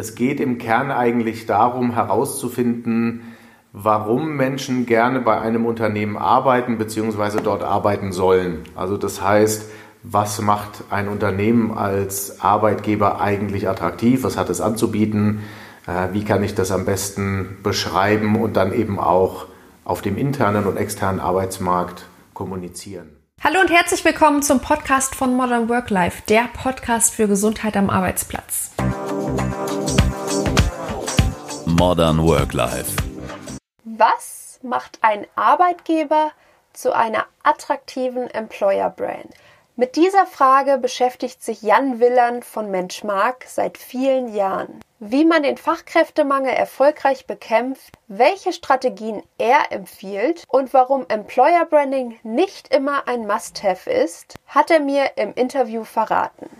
Es geht im Kern eigentlich darum herauszufinden, warum Menschen gerne bei einem Unternehmen arbeiten bzw. dort arbeiten sollen. Also das heißt, was macht ein Unternehmen als Arbeitgeber eigentlich attraktiv, was hat es anzubieten, äh, wie kann ich das am besten beschreiben und dann eben auch auf dem internen und externen Arbeitsmarkt kommunizieren. Hallo und herzlich willkommen zum Podcast von Modern Work Life, der Podcast für Gesundheit am Arbeitsplatz. Modern Work Life. Was macht ein Arbeitgeber zu einer attraktiven Employer Brand? Mit dieser Frage beschäftigt sich Jan Willand von Menschmark seit vielen Jahren. Wie man den Fachkräftemangel erfolgreich bekämpft, welche Strategien er empfiehlt und warum Employer Branding nicht immer ein Must-Have ist, hat er mir im Interview verraten.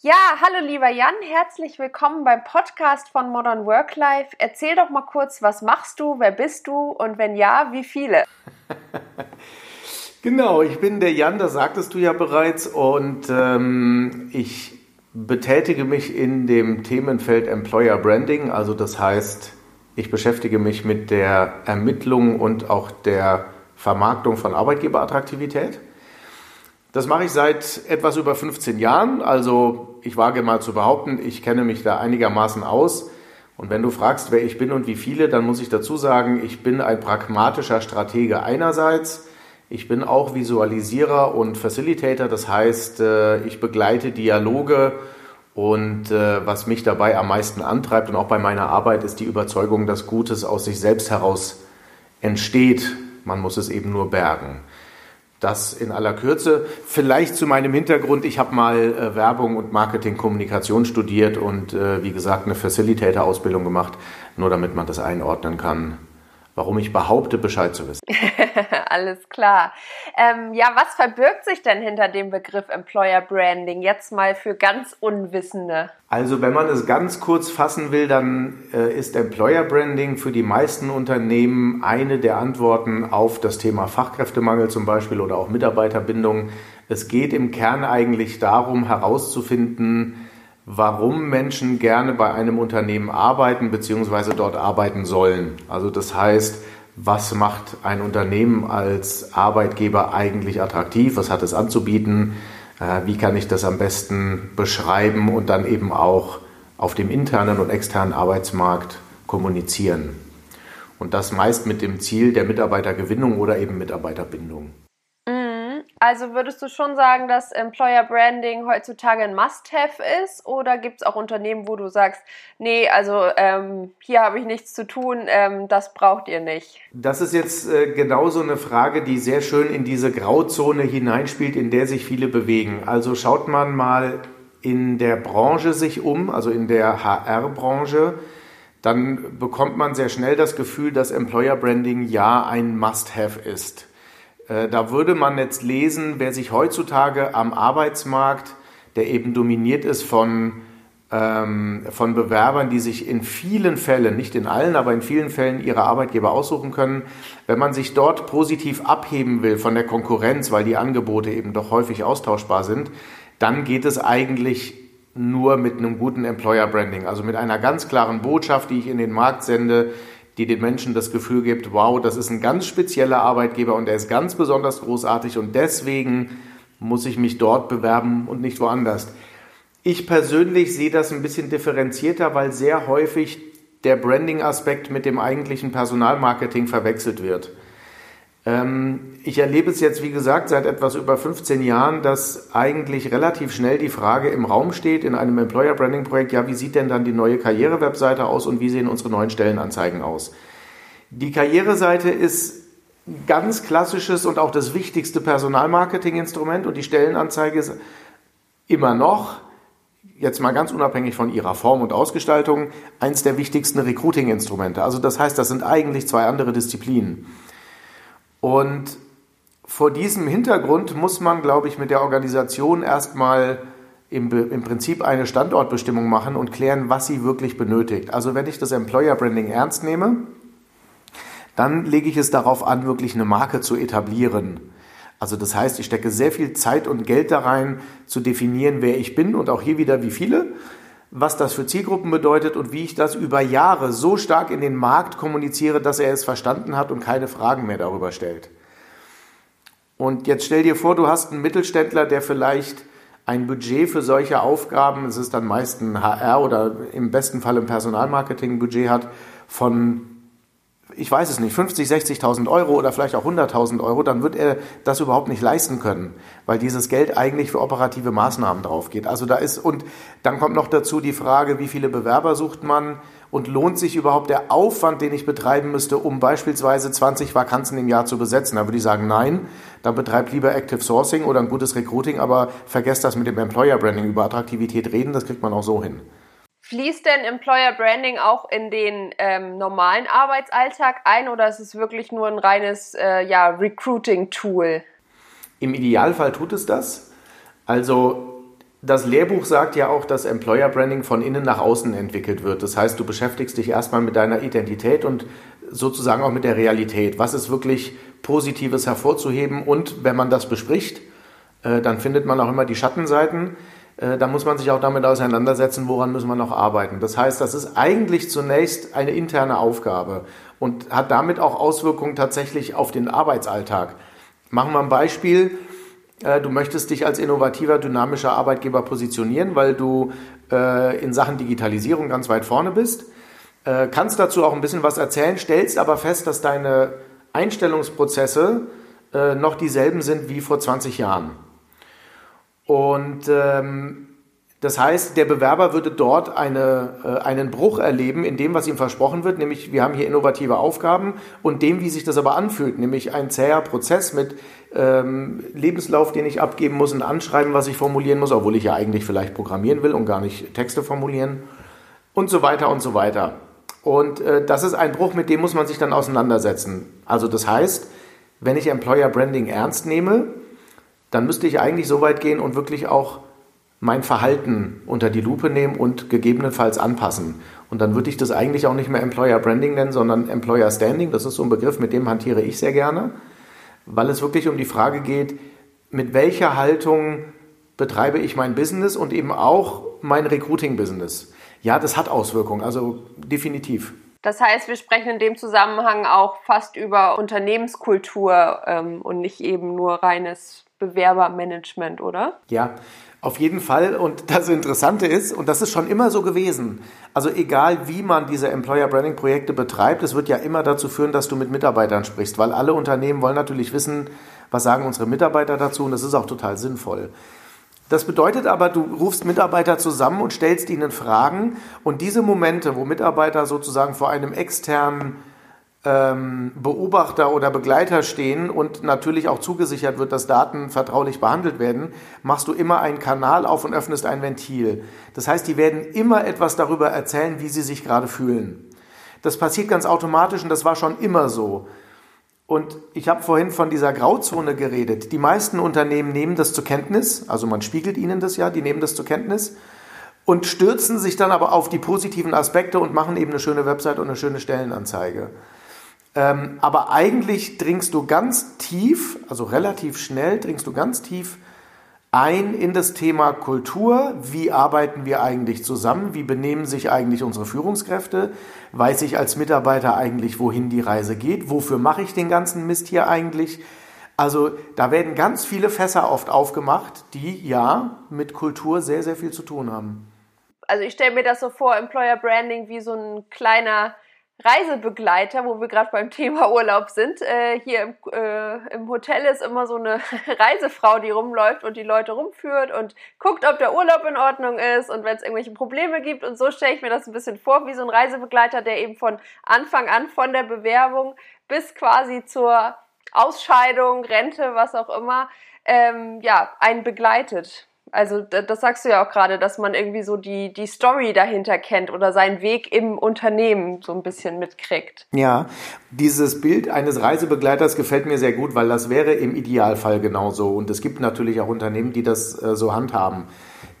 Ja, hallo lieber Jan, herzlich willkommen beim Podcast von Modern Work Life. Erzähl doch mal kurz, was machst du, wer bist du und wenn ja, wie viele? Genau, ich bin der Jan, das sagtest du ja bereits, und ähm, ich betätige mich in dem Themenfeld Employer Branding. Also das heißt, ich beschäftige mich mit der Ermittlung und auch der Vermarktung von Arbeitgeberattraktivität. Das mache ich seit etwas über 15 Jahren. Also ich wage mal zu behaupten, ich kenne mich da einigermaßen aus. Und wenn du fragst, wer ich bin und wie viele, dann muss ich dazu sagen, ich bin ein pragmatischer Stratege einerseits ich bin auch Visualisierer und Facilitator, das heißt, äh, ich begleite Dialoge und äh, was mich dabei am meisten antreibt und auch bei meiner Arbeit ist die Überzeugung, dass Gutes aus sich selbst heraus entsteht. Man muss es eben nur bergen. Das in aller Kürze. Vielleicht zu meinem Hintergrund. Ich habe mal äh, Werbung und Marketing-Kommunikation studiert und wie gesagt eine Facilitator-Ausbildung gemacht, nur damit man das einordnen kann, warum ich behaupte, Bescheid zu wissen. Alles klar. Ähm, ja, was verbirgt sich denn hinter dem Begriff Employer Branding? Jetzt mal für ganz Unwissende. Also, wenn man es ganz kurz fassen will, dann äh, ist Employer Branding für die meisten Unternehmen eine der Antworten auf das Thema Fachkräftemangel zum Beispiel oder auch Mitarbeiterbindung. Es geht im Kern eigentlich darum, herauszufinden, warum Menschen gerne bei einem Unternehmen arbeiten bzw. dort arbeiten sollen. Also das heißt, was macht ein Unternehmen als Arbeitgeber eigentlich attraktiv, was hat es anzubieten, äh, wie kann ich das am besten beschreiben und dann eben auch auf dem internen und externen Arbeitsmarkt kommunizieren. Und das meist mit dem Ziel der Mitarbeitergewinnung oder eben Mitarbeiterbindung. Also würdest du schon sagen, dass Employer Branding heutzutage ein Must-Have ist oder gibt es auch Unternehmen, wo du sagst, nee, also ähm, hier habe ich nichts zu tun, ähm, das braucht ihr nicht? Das ist jetzt äh, genauso eine Frage, die sehr schön in diese Grauzone hineinspielt, in der sich viele bewegen. Also schaut man mal in der Branche sich um, also in der HR-Branche, dann bekommt man sehr schnell das Gefühl, dass Employer Branding ja ein Must-Have ist. Äh, da würde man jetzt lesen, wer sich heutzutage am Arbeitsmarkt, der eben dominiert ist von, ähm, von Bewerbern, die sich in vielen Fällen, nicht in allen, aber in vielen Fällen ihre Arbeitgeber aussuchen können, wenn man sich dort positiv abheben will von der Konkurrenz, weil die Angebote eben doch häufig austauschbar sind, dann geht es eigentlich nur mit einem guten Employer Branding, also mit einer ganz klaren Botschaft, die ich in den Markt sende, die den Menschen das Gefühl gibt, wow, das ist ein ganz spezieller Arbeitgeber und er ist ganz besonders großartig und deswegen muss ich mich dort bewerben und nicht woanders. Ich persönlich sehe das ein bisschen differenzierter, weil sehr häufig der Branding-Aspekt mit dem eigentlichen Personalmarketing verwechselt wird. Ähm, ich erlebe es jetzt, wie gesagt, seit etwas über 15 Jahren, dass eigentlich relativ schnell die Frage im Raum steht in einem Employer Branding Projekt, ja, wie sieht denn dann die neue Karrierewebseite aus und wie sehen unsere neuen Stellenanzeigen aus? Die Karriereseite ist ganz klassisches und auch das wichtigste Personalmarketing-Instrument und die Stellenanzeige ist immer noch, jetzt mal ganz unabhängig von ihrer Form und Ausgestaltung, eins der wichtigsten Recruiting-Instrumente. Also das heißt, das sind eigentlich zwei andere Disziplinen. Und vor diesem Hintergrund muss man, glaube ich, mit der Organisation erstmal im, im Prinzip eine Standortbestimmung machen und klären, was sie wirklich benötigt. Also wenn ich das Employer Branding ernst nehme, dann lege ich es darauf an, wirklich eine Marke zu etablieren. Also das heißt, ich stecke sehr viel Zeit und Geld da rein, zu definieren, wer ich bin und auch hier wieder wie viele, was das für Zielgruppen bedeutet und wie ich das über Jahre so stark in den Markt kommuniziere, dass er es verstanden hat und keine Fragen mehr darüber stellt. Und jetzt stell dir vor, du hast einen Mittelständler, der vielleicht ein Budget für solche Aufgaben, es ist dann meist ein HR oder im besten Fall ein Personalmarketing-Budget hat von ich weiß es nicht, 50, 60.000 Euro oder vielleicht auch 100.000 Euro, dann wird er das überhaupt nicht leisten können, weil dieses Geld eigentlich für operative Maßnahmen drauf geht. Also da ist, und dann kommt noch dazu die Frage, wie viele Bewerber sucht man und lohnt sich überhaupt der Aufwand, den ich betreiben müsste, um beispielsweise 20 Vakanzen im Jahr zu besetzen? Da würde ich sagen, nein, dann betreibt lieber Active Sourcing oder ein gutes Recruiting, aber vergesst das mit dem Employer Branding. Über Attraktivität reden, das kriegt man auch so hin. Fließt denn Employer Branding auch in den ähm, normalen Arbeitsalltag ein oder ist es wirklich nur ein reines äh, ja, Recruiting-Tool? Im Idealfall tut es das. Also das Lehrbuch sagt ja auch, dass Employer Branding von innen nach außen entwickelt wird. Das heißt, du beschäftigst dich erstmal mit deiner Identität und sozusagen auch mit der Realität. Was ist wirklich Positives hervorzuheben? Und wenn man das bespricht, äh, dann findet man auch immer die Schattenseiten. Äh, da muss man sich auch damit auseinandersetzen, woran müssen wir noch arbeiten. Das heißt, das ist eigentlich zunächst eine interne Aufgabe und hat damit auch Auswirkungen tatsächlich auf den Arbeitsalltag. Machen wir ein Beispiel. Äh, du möchtest dich als innovativer, dynamischer Arbeitgeber positionieren, weil du äh, in Sachen Digitalisierung ganz weit vorne bist. Kannst dazu auch ein bisschen was erzählen, stellst aber fest, dass deine Einstellungsprozesse noch dieselben sind wie vor 20 Jahren. Und ähm, das heißt, der Bewerber würde dort eine, äh, einen Bruch erleben in dem, was ihm versprochen wird, nämlich wir haben hier innovative Aufgaben und dem, wie sich das aber anfühlt, nämlich ein zäher Prozess mit ähm, Lebenslauf, den ich abgeben muss, ein Anschreiben, was ich formulieren muss, obwohl ich ja eigentlich vielleicht programmieren will und gar nicht Texte formulieren und so weiter und so weiter. Und äh, das ist ein Bruch, mit dem muss man sich dann auseinandersetzen. Also das heißt, wenn ich Employer Branding ernst nehme, dann müsste ich eigentlich so weit gehen und wirklich auch mein Verhalten unter die Lupe nehmen und gegebenenfalls anpassen. Und dann würde ich das eigentlich auch nicht mehr Employer Branding nennen, sondern Employer Standing. Das ist so ein Begriff, mit dem hantiere ich sehr gerne, weil es wirklich um die Frage geht, mit welcher Haltung betreibe ich mein Business und eben auch mein Recruiting-Business. Ja, das hat Auswirkungen, also definitiv. Das heißt, wir sprechen in dem Zusammenhang auch fast über Unternehmenskultur ähm, und nicht eben nur reines Bewerbermanagement, oder? Ja, auf jeden Fall. Und das Interessante ist, und das ist schon immer so gewesen, also egal wie man diese Employer Branding Projekte betreibt, es wird ja immer dazu führen, dass du mit Mitarbeitern sprichst, weil alle Unternehmen wollen natürlich wissen, was sagen unsere Mitarbeiter dazu und das ist auch total sinnvoll. Das bedeutet aber, du rufst Mitarbeiter zusammen und stellst ihnen Fragen und diese Momente, wo Mitarbeiter sozusagen vor einem externen ähm, Beobachter oder Begleiter stehen und natürlich auch zugesichert wird, dass Daten vertraulich behandelt werden, machst du immer einen Kanal auf und öffnest ein Ventil. Das heißt, die werden immer etwas darüber erzählen, wie sie sich gerade fühlen. Das passiert ganz automatisch und das war schon immer so. Und ich habe vorhin von dieser Grauzone geredet. Die meisten Unternehmen nehmen das zur Kenntnis, also man spiegelt ihnen das ja, die nehmen das zur Kenntnis und stürzen sich dann aber auf die positiven Aspekte und machen eben eine schöne Website und eine schöne Stellenanzeige. Ähm, aber eigentlich dringst du ganz tief, also relativ schnell, dringst du ganz tief ein in das Thema Kultur. Wie arbeiten wir eigentlich zusammen? Wie benehmen sich eigentlich unsere Führungskräfte? Weiß ich als Mitarbeiter eigentlich, wohin die Reise geht? Wofür mache ich den ganzen Mist hier eigentlich? Also da werden ganz viele Fässer oft aufgemacht, die ja mit Kultur sehr, sehr viel zu tun haben. Also ich stelle mir das so vor, Employer Branding wie so ein kleiner Reisebegleiter, wo wir gerade beim Thema Urlaub sind. Äh, hier im, äh, im Hotel ist immer so eine Reisefrau, die rumläuft und die Leute rumführt und guckt, ob der Urlaub in Ordnung ist und wenn es irgendwelche Probleme gibt. Und so stelle ich mir das ein bisschen vor, wie so ein Reisebegleiter, der eben von Anfang an, von der Bewerbung bis quasi zur Ausscheidung, Rente, was auch immer, ähm, ja, einen begleitet. Also das sagst du ja auch gerade, dass man irgendwie so die, die Story dahinter kennt oder seinen Weg im Unternehmen so ein bisschen mitkriegt. Ja, dieses Bild eines Reisebegleiters gefällt mir sehr gut, weil das wäre im Idealfall genauso. Und es gibt natürlich auch Unternehmen, die das äh, so handhaben.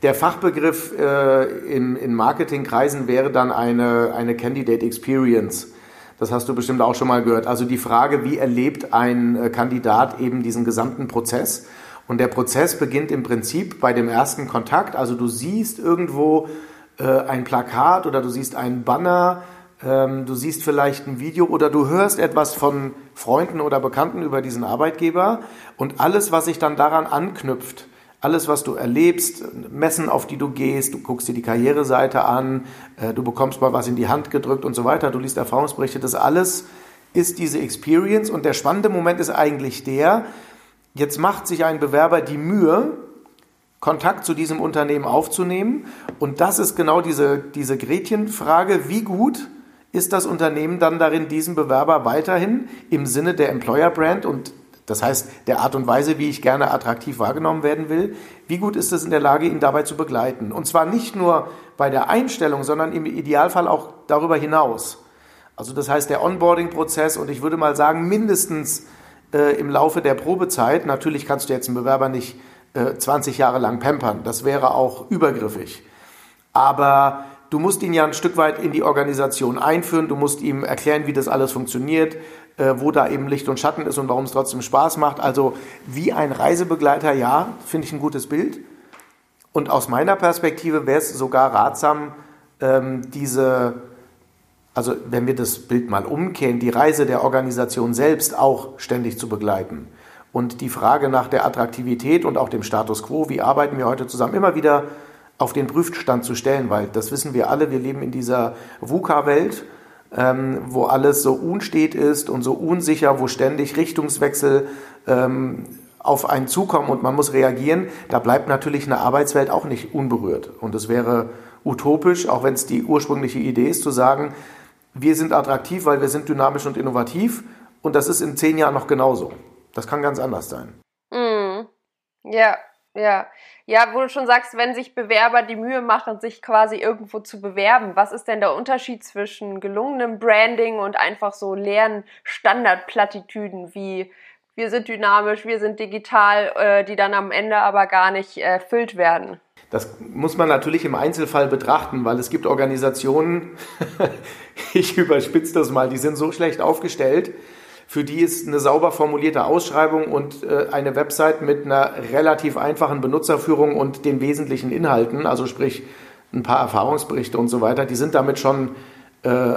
Der Fachbegriff äh, in, in Marketingkreisen wäre dann eine, eine Candidate Experience. Das hast du bestimmt auch schon mal gehört. Also die Frage, wie erlebt ein äh, Kandidat eben diesen gesamten Prozess? Und der Prozess beginnt im Prinzip bei dem ersten Kontakt. Also du siehst irgendwo äh, ein Plakat oder du siehst einen Banner, ähm, du siehst vielleicht ein Video oder du hörst etwas von Freunden oder Bekannten über diesen Arbeitgeber und alles, was sich dann daran anknüpft, alles, was du erlebst, Messen, auf die du gehst, du guckst dir die Karriereseite an, äh, du bekommst mal was in die Hand gedrückt und so weiter, du liest Erfahrungsberichte, das alles ist diese Experience und der spannende Moment ist eigentlich der, jetzt macht sich ein Bewerber die Mühe, Kontakt zu diesem Unternehmen aufzunehmen und das ist genau diese, diese Gretchenfrage, wie gut ist das Unternehmen dann darin, diesen Bewerber weiterhin im Sinne der Employer Brand und das heißt, der Art und Weise, wie ich gerne attraktiv wahrgenommen werden will, wie gut ist es in der Lage, ihn dabei zu begleiten? Und zwar nicht nur bei der Einstellung, sondern im Idealfall auch darüber hinaus. Also das heißt, der Onboarding-Prozess und ich würde mal sagen, mindestens äh, im Laufe der Probezeit, natürlich kannst du jetzt einen Bewerber nicht äh, 20 Jahre lang pampern, das wäre auch übergriffig. Aber du musst ihn ja ein Stück weit in die Organisation einführen, du musst ihm erklären, wie das alles funktioniert, äh, wo da eben Licht und Schatten ist und warum es trotzdem Spaß macht. Also wie ein Reisebegleiter, ja, finde ich ein gutes Bild. Und aus meiner Perspektive wäre es sogar ratsam, ähm, diese, also wenn wir das Bild mal umkehren, die Reise der Organisation selbst auch ständig zu begleiten. Und die Frage nach der Attraktivität und auch dem Status quo, wie arbeiten wir heute zusammen, immer wieder auf den Prüfstand zu stellen, weil das wissen wir alle, wir leben in dieser VUCA-Welt, ähm, wo alles so unstet ist und so unsicher, wo ständig Richtungswechsel ähm, auf einen zukommen und man muss reagieren. Da bleibt natürlich eine Arbeitswelt auch nicht unberührt. Und es wäre utopisch, auch wenn es die ursprüngliche Idee ist, zu sagen, wir sind attraktiv, weil wir sind dynamisch und innovativ und das ist in zehn Jahren noch genauso. Das kann ganz anders sein. Mm. Ja, ja. Ja, wo du schon sagst, wenn sich Bewerber die Mühe machen, sich quasi irgendwo zu bewerben, was ist denn der Unterschied zwischen gelungenem Branding und einfach so leeren Standardplattitüden wie wir sind dynamisch, wir sind digital, äh, die dann am Ende aber gar nicht erfüllt werden? Das muss man natürlich im Einzelfall betrachten, weil es gibt Organisationen, ich überspitze das mal, die sind so schlecht aufgestellt, für die ist eine sauber formulierte Ausschreibung und äh, eine Website mit einer relativ einfachen Benutzerführung und den wesentlichen Inhalten, also sprich ein paar Erfahrungsberichte und so weiter, die sind damit schon äh,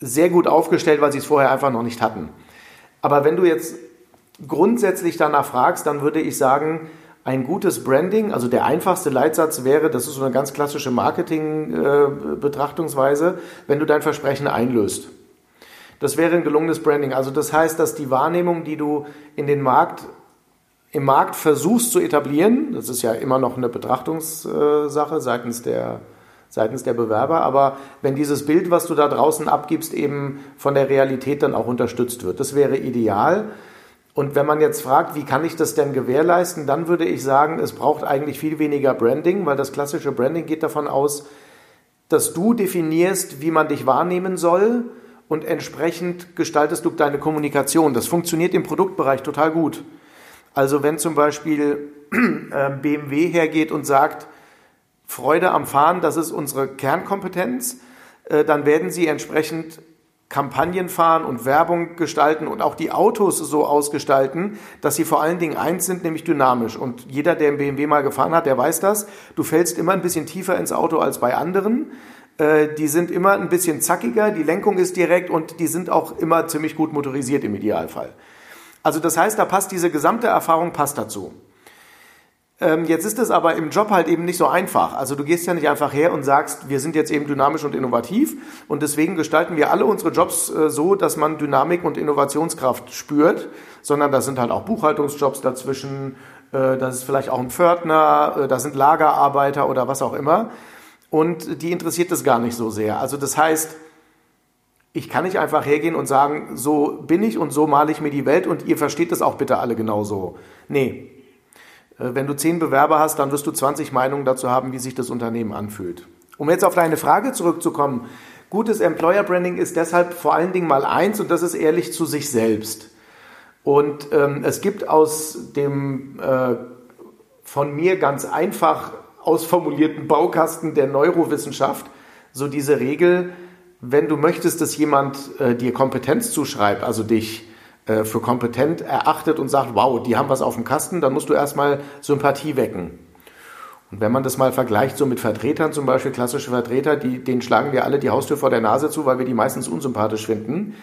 sehr gut aufgestellt, weil sie es vorher einfach noch nicht hatten. Aber wenn du jetzt grundsätzlich danach fragst, dann würde ich sagen, ein gutes Branding, also der einfachste Leitsatz wäre, das ist so eine ganz klassische Marketing-Betrachtungsweise, äh, wenn du dein Versprechen einlöst. Das wäre ein gelungenes Branding. Also das heißt, dass die Wahrnehmung, die du in den Markt, im Markt versuchst zu etablieren, das ist ja immer noch eine Betrachtungssache seitens der, seitens der Bewerber, aber wenn dieses Bild, was du da draußen abgibst, eben von der Realität dann auch unterstützt wird, das wäre ideal. Und wenn man jetzt fragt, wie kann ich das denn gewährleisten, dann würde ich sagen, es braucht eigentlich viel weniger Branding, weil das klassische Branding geht davon aus, dass du definierst, wie man dich wahrnehmen soll und entsprechend gestaltest du deine Kommunikation. Das funktioniert im Produktbereich total gut. Also wenn zum Beispiel äh, BMW hergeht und sagt, Freude am Fahren, das ist unsere Kernkompetenz, äh, dann werden sie entsprechend Kampagnen fahren und Werbung gestalten und auch die Autos so ausgestalten, dass sie vor allen Dingen eins sind, nämlich dynamisch. Und jeder, der im BMW mal gefahren hat, der weiß das. Du fällst immer ein bisschen tiefer ins Auto als bei anderen. Äh, die sind immer ein bisschen zackiger, die Lenkung ist direkt und die sind auch immer ziemlich gut motorisiert im Idealfall. Also das heißt, da passt diese gesamte Erfahrung passt dazu. Ähm, jetzt ist es aber im Job halt eben nicht so einfach. Also du gehst ja nicht einfach her und sagst, wir sind jetzt eben dynamisch und innovativ und deswegen gestalten wir alle unsere Jobs äh, so, dass man Dynamik und Innovationskraft spürt, sondern da sind halt auch Buchhaltungsjobs dazwischen, äh, das ist vielleicht auch ein Pförtner, da sind Lagerarbeiter oder was auch immer und die interessiert das gar nicht so sehr. Also das heißt, ich kann nicht einfach hergehen und sagen, so bin ich und so male ich mir die Welt und ihr versteht das auch bitte alle genauso. Nee. Äh, wenn du zehn Bewerber hast, dann wirst du 20 Meinungen dazu haben, wie sich das Unternehmen anfühlt. Um jetzt auf deine Frage zurückzukommen, gutes Employer Branding ist deshalb vor allen Dingen mal eins und das ist ehrlich zu sich selbst. Und ähm, es gibt aus dem äh, von mir ganz einfach ausformulierten Baukasten der Neurowissenschaft so diese Regel, wenn du möchtest, dass jemand äh, dir Kompetenz zuschreibt, also dich äh, für kompetent erachtet und sagt, wow, die haben was auf dem Kasten, dann musst du erstmal Sympathie wecken. Und wenn man das mal vergleicht so mit Vertretern, zum Beispiel klassische Vertreter, die, denen schlagen wir alle die Haustür vor der Nase zu, weil wir die meistens unsympathisch finden.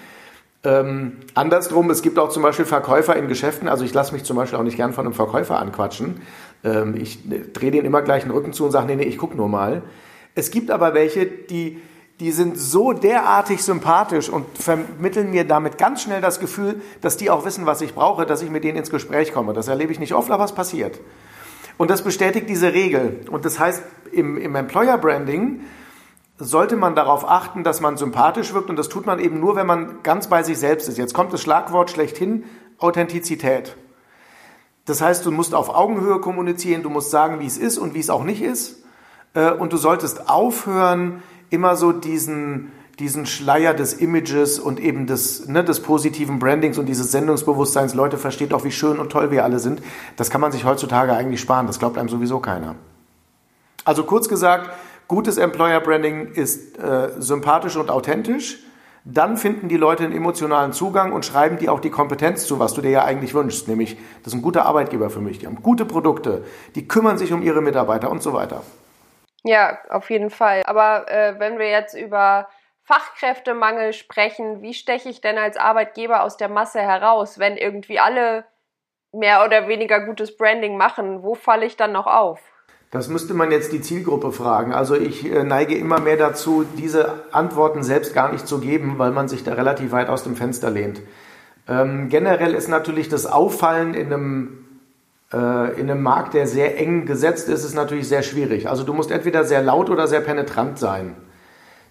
Ähm, andersrum, es gibt auch zum Beispiel Verkäufer in Geschäften, also ich lasse mich zum Beispiel auch nicht gern von einem Verkäufer anquatschen. Ähm, ich äh, drehe denen immer gleich den Rücken zu und sage, nee, nee, ich gucke nur mal. Es gibt aber welche, die, die sind so derartig sympathisch und vermitteln mir damit ganz schnell das Gefühl, dass die auch wissen, was ich brauche, dass ich mit denen ins Gespräch komme. Das erlebe ich nicht oft, aber es passiert. Und das bestätigt diese Regel. Und das heißt, im, im Employer Branding sollte man darauf achten, dass man sympathisch wirkt. Und das tut man eben nur, wenn man ganz bei sich selbst ist. Jetzt kommt das Schlagwort schlechthin, Authentizität. Das heißt, du musst auf Augenhöhe kommunizieren, du musst sagen, wie es ist und wie es auch nicht ist. Äh, und du solltest aufhören, immer so diesen, diesen Schleier des Images und eben des, ne, des positiven Brandings und dieses Sendungsbewusstseins, Leute versteht doch, wie schön und toll wir alle sind, das kann man sich heutzutage eigentlich sparen. Das glaubt einem sowieso keiner. Also kurz gesagt, gutes Employer Branding ist äh, sympathisch und authentisch. Dann finden die Leute einen emotionalen Zugang und schreiben dir auch die Kompetenz zu, was du dir ja eigentlich wünschst. Nämlich, das ist ein guter Arbeitgeber für mich. Die haben gute Produkte, die kümmern sich um ihre Mitarbeiter und so weiter. Ja, auf jeden Fall. Aber äh, wenn wir jetzt über Fachkräftemangel sprechen, wie steche ich denn als Arbeitgeber aus der Masse heraus, wenn irgendwie alle mehr oder weniger gutes Branding machen? Wo falle ich dann noch auf? Das müsste man jetzt die Zielgruppe fragen. Also ich äh, neige immer mehr dazu, diese Antworten selbst gar nicht zu geben, weil man sich da relativ weit aus dem Fenster lehnt. Ähm, generell ist natürlich das Auffallen in einem, in einem Markt, der sehr eng gesetzt ist, ist natürlich sehr schwierig. Also du musst entweder sehr laut oder sehr penetrant sein.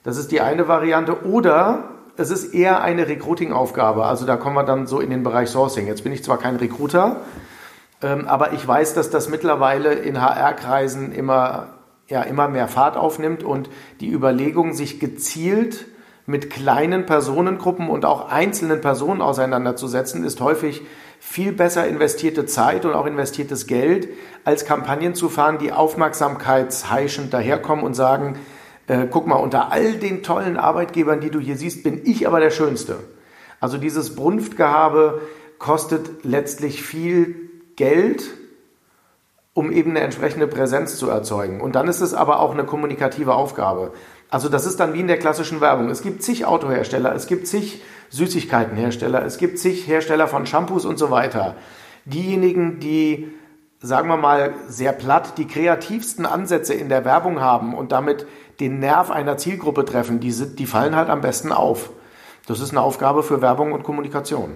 Das ist die eine Variante. Oder es ist eher eine Recruiting-Aufgabe. Also da kommen wir dann so in den Bereich Sourcing. Jetzt bin ich zwar kein Recruiter, ähm, aber ich weiß, dass das mittlerweile in HR-Kreisen immer, ja, immer mehr Fahrt aufnimmt und die Überlegung, sich gezielt mit kleinen Personengruppen und auch einzelnen Personen auseinanderzusetzen, ist häufig viel besser investierte Zeit und auch investiertes Geld, als Kampagnen zu fahren, die aufmerksamkeitsheischend daherkommen und sagen, äh, guck mal, unter all den tollen Arbeitgebern, die du hier siehst, bin ich aber der Schönste. Also dieses Brunftgehabe kostet letztlich viel Geld, um eben eine entsprechende Präsenz zu erzeugen. Und dann ist es aber auch eine kommunikative Aufgabe. Also das ist dann wie in der klassischen Werbung. Es gibt zig Autohersteller, es gibt zig Süßigkeitenhersteller, es gibt zig Hersteller von Shampoos und so weiter. Diejenigen, die, sagen wir mal sehr platt, die kreativsten Ansätze in der Werbung haben und damit den Nerv einer Zielgruppe treffen, die, die fallen halt am besten auf. Das ist eine Aufgabe für Werbung und Kommunikation.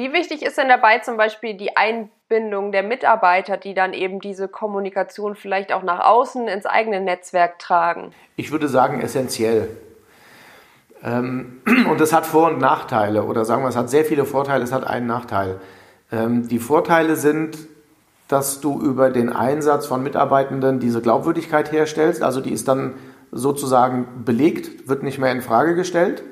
Wie wichtig ist denn dabei zum Beispiel die Einbindung der Mitarbeiter, die dann eben diese Kommunikation vielleicht auch nach außen ins eigene Netzwerk tragen? Ich würde sagen, essentiell. Ähm, und es hat Vor- und Nachteile, oder sagen wir, es hat sehr viele Vorteile, es hat einen Nachteil. Ähm, die Vorteile sind, dass du über den Einsatz von Mitarbeitenden diese Glaubwürdigkeit herstellst. Also die ist dann sozusagen belegt, wird nicht mehr in Frage gestellt.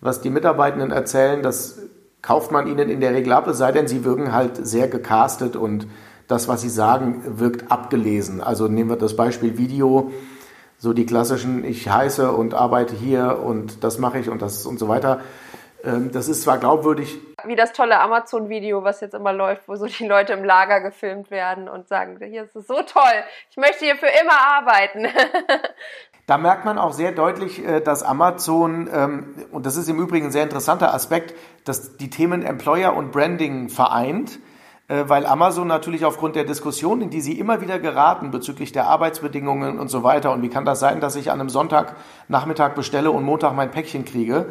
Was die Mitarbeitenden erzählen, das kauft man ihnen in der Regel ab, es sei denn, sie wirken halt sehr gecastet und das, was sie sagen, wirkt abgelesen. Also nehmen wir das Beispiel Video, so die klassischen, ich heiße und arbeite hier und das mache ich und das und so weiter. Ähm, das ist zwar glaubwürdig. Wie das tolle Amazon-Video, was jetzt immer läuft, wo so die Leute im Lager gefilmt werden und sagen, hier ist es so toll, ich möchte hier für immer arbeiten. Da merkt man auch sehr deutlich, äh, dass Amazon, ähm, und das ist im Übrigen ein sehr interessanter Aspekt, dass die Themen Employer und Branding vereint, äh, weil Amazon natürlich aufgrund der Diskussion, in die sie immer wieder geraten bezüglich der Arbeitsbedingungen und so weiter, und wie kann das sein, dass ich an einem Sonntagnachmittag bestelle und Montag mein Päckchen kriege,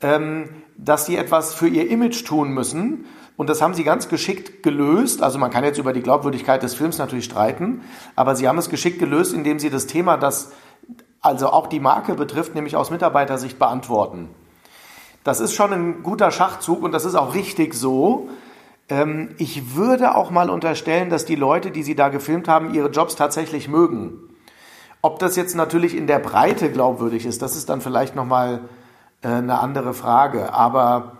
ähm, dass sie etwas für ihr Image tun müssen. Und das haben sie ganz geschickt gelöst. Also man kann jetzt über die Glaubwürdigkeit des Films natürlich streiten, aber sie haben es geschickt gelöst, indem sie das Thema, das also auch die Marke betrifft, nämlich aus Mitarbeitersicht beantworten. Das ist schon ein guter Schachzug und das ist auch richtig so. Ähm, ich würde auch mal unterstellen, dass die Leute, die sie da gefilmt haben, ihre Jobs tatsächlich mögen. Ob das jetzt natürlich in der Breite glaubwürdig ist, das ist dann vielleicht nochmal äh, eine andere Frage. Aber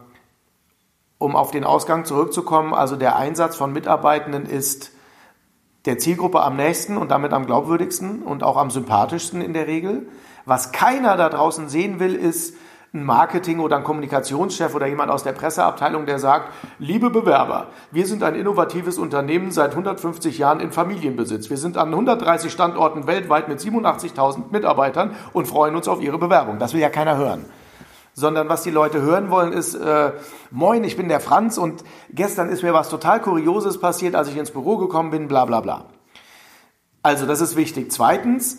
um auf den Ausgang zurückzukommen, also der Einsatz von Mitarbeitenden ist der Zielgruppe am nächsten und damit am glaubwürdigsten und auch am sympathischsten in der Regel. Was keiner da draußen sehen will, ist ein Marketing- oder ein Kommunikationschef oder jemand aus der Presseabteilung, der sagt, liebe Bewerber, wir sind ein innovatives Unternehmen seit 150 Jahren in Familienbesitz. Wir sind an 130 Standorten weltweit mit 87.000 Mitarbeitern und freuen uns auf Ihre Bewerbung. Das will ja keiner hören sondern was die Leute hören wollen ist, äh, moin, ich bin der Franz und gestern ist mir was total Kurioses passiert, als ich ins Büro gekommen bin, bla bla bla. Also das ist wichtig. Zweitens,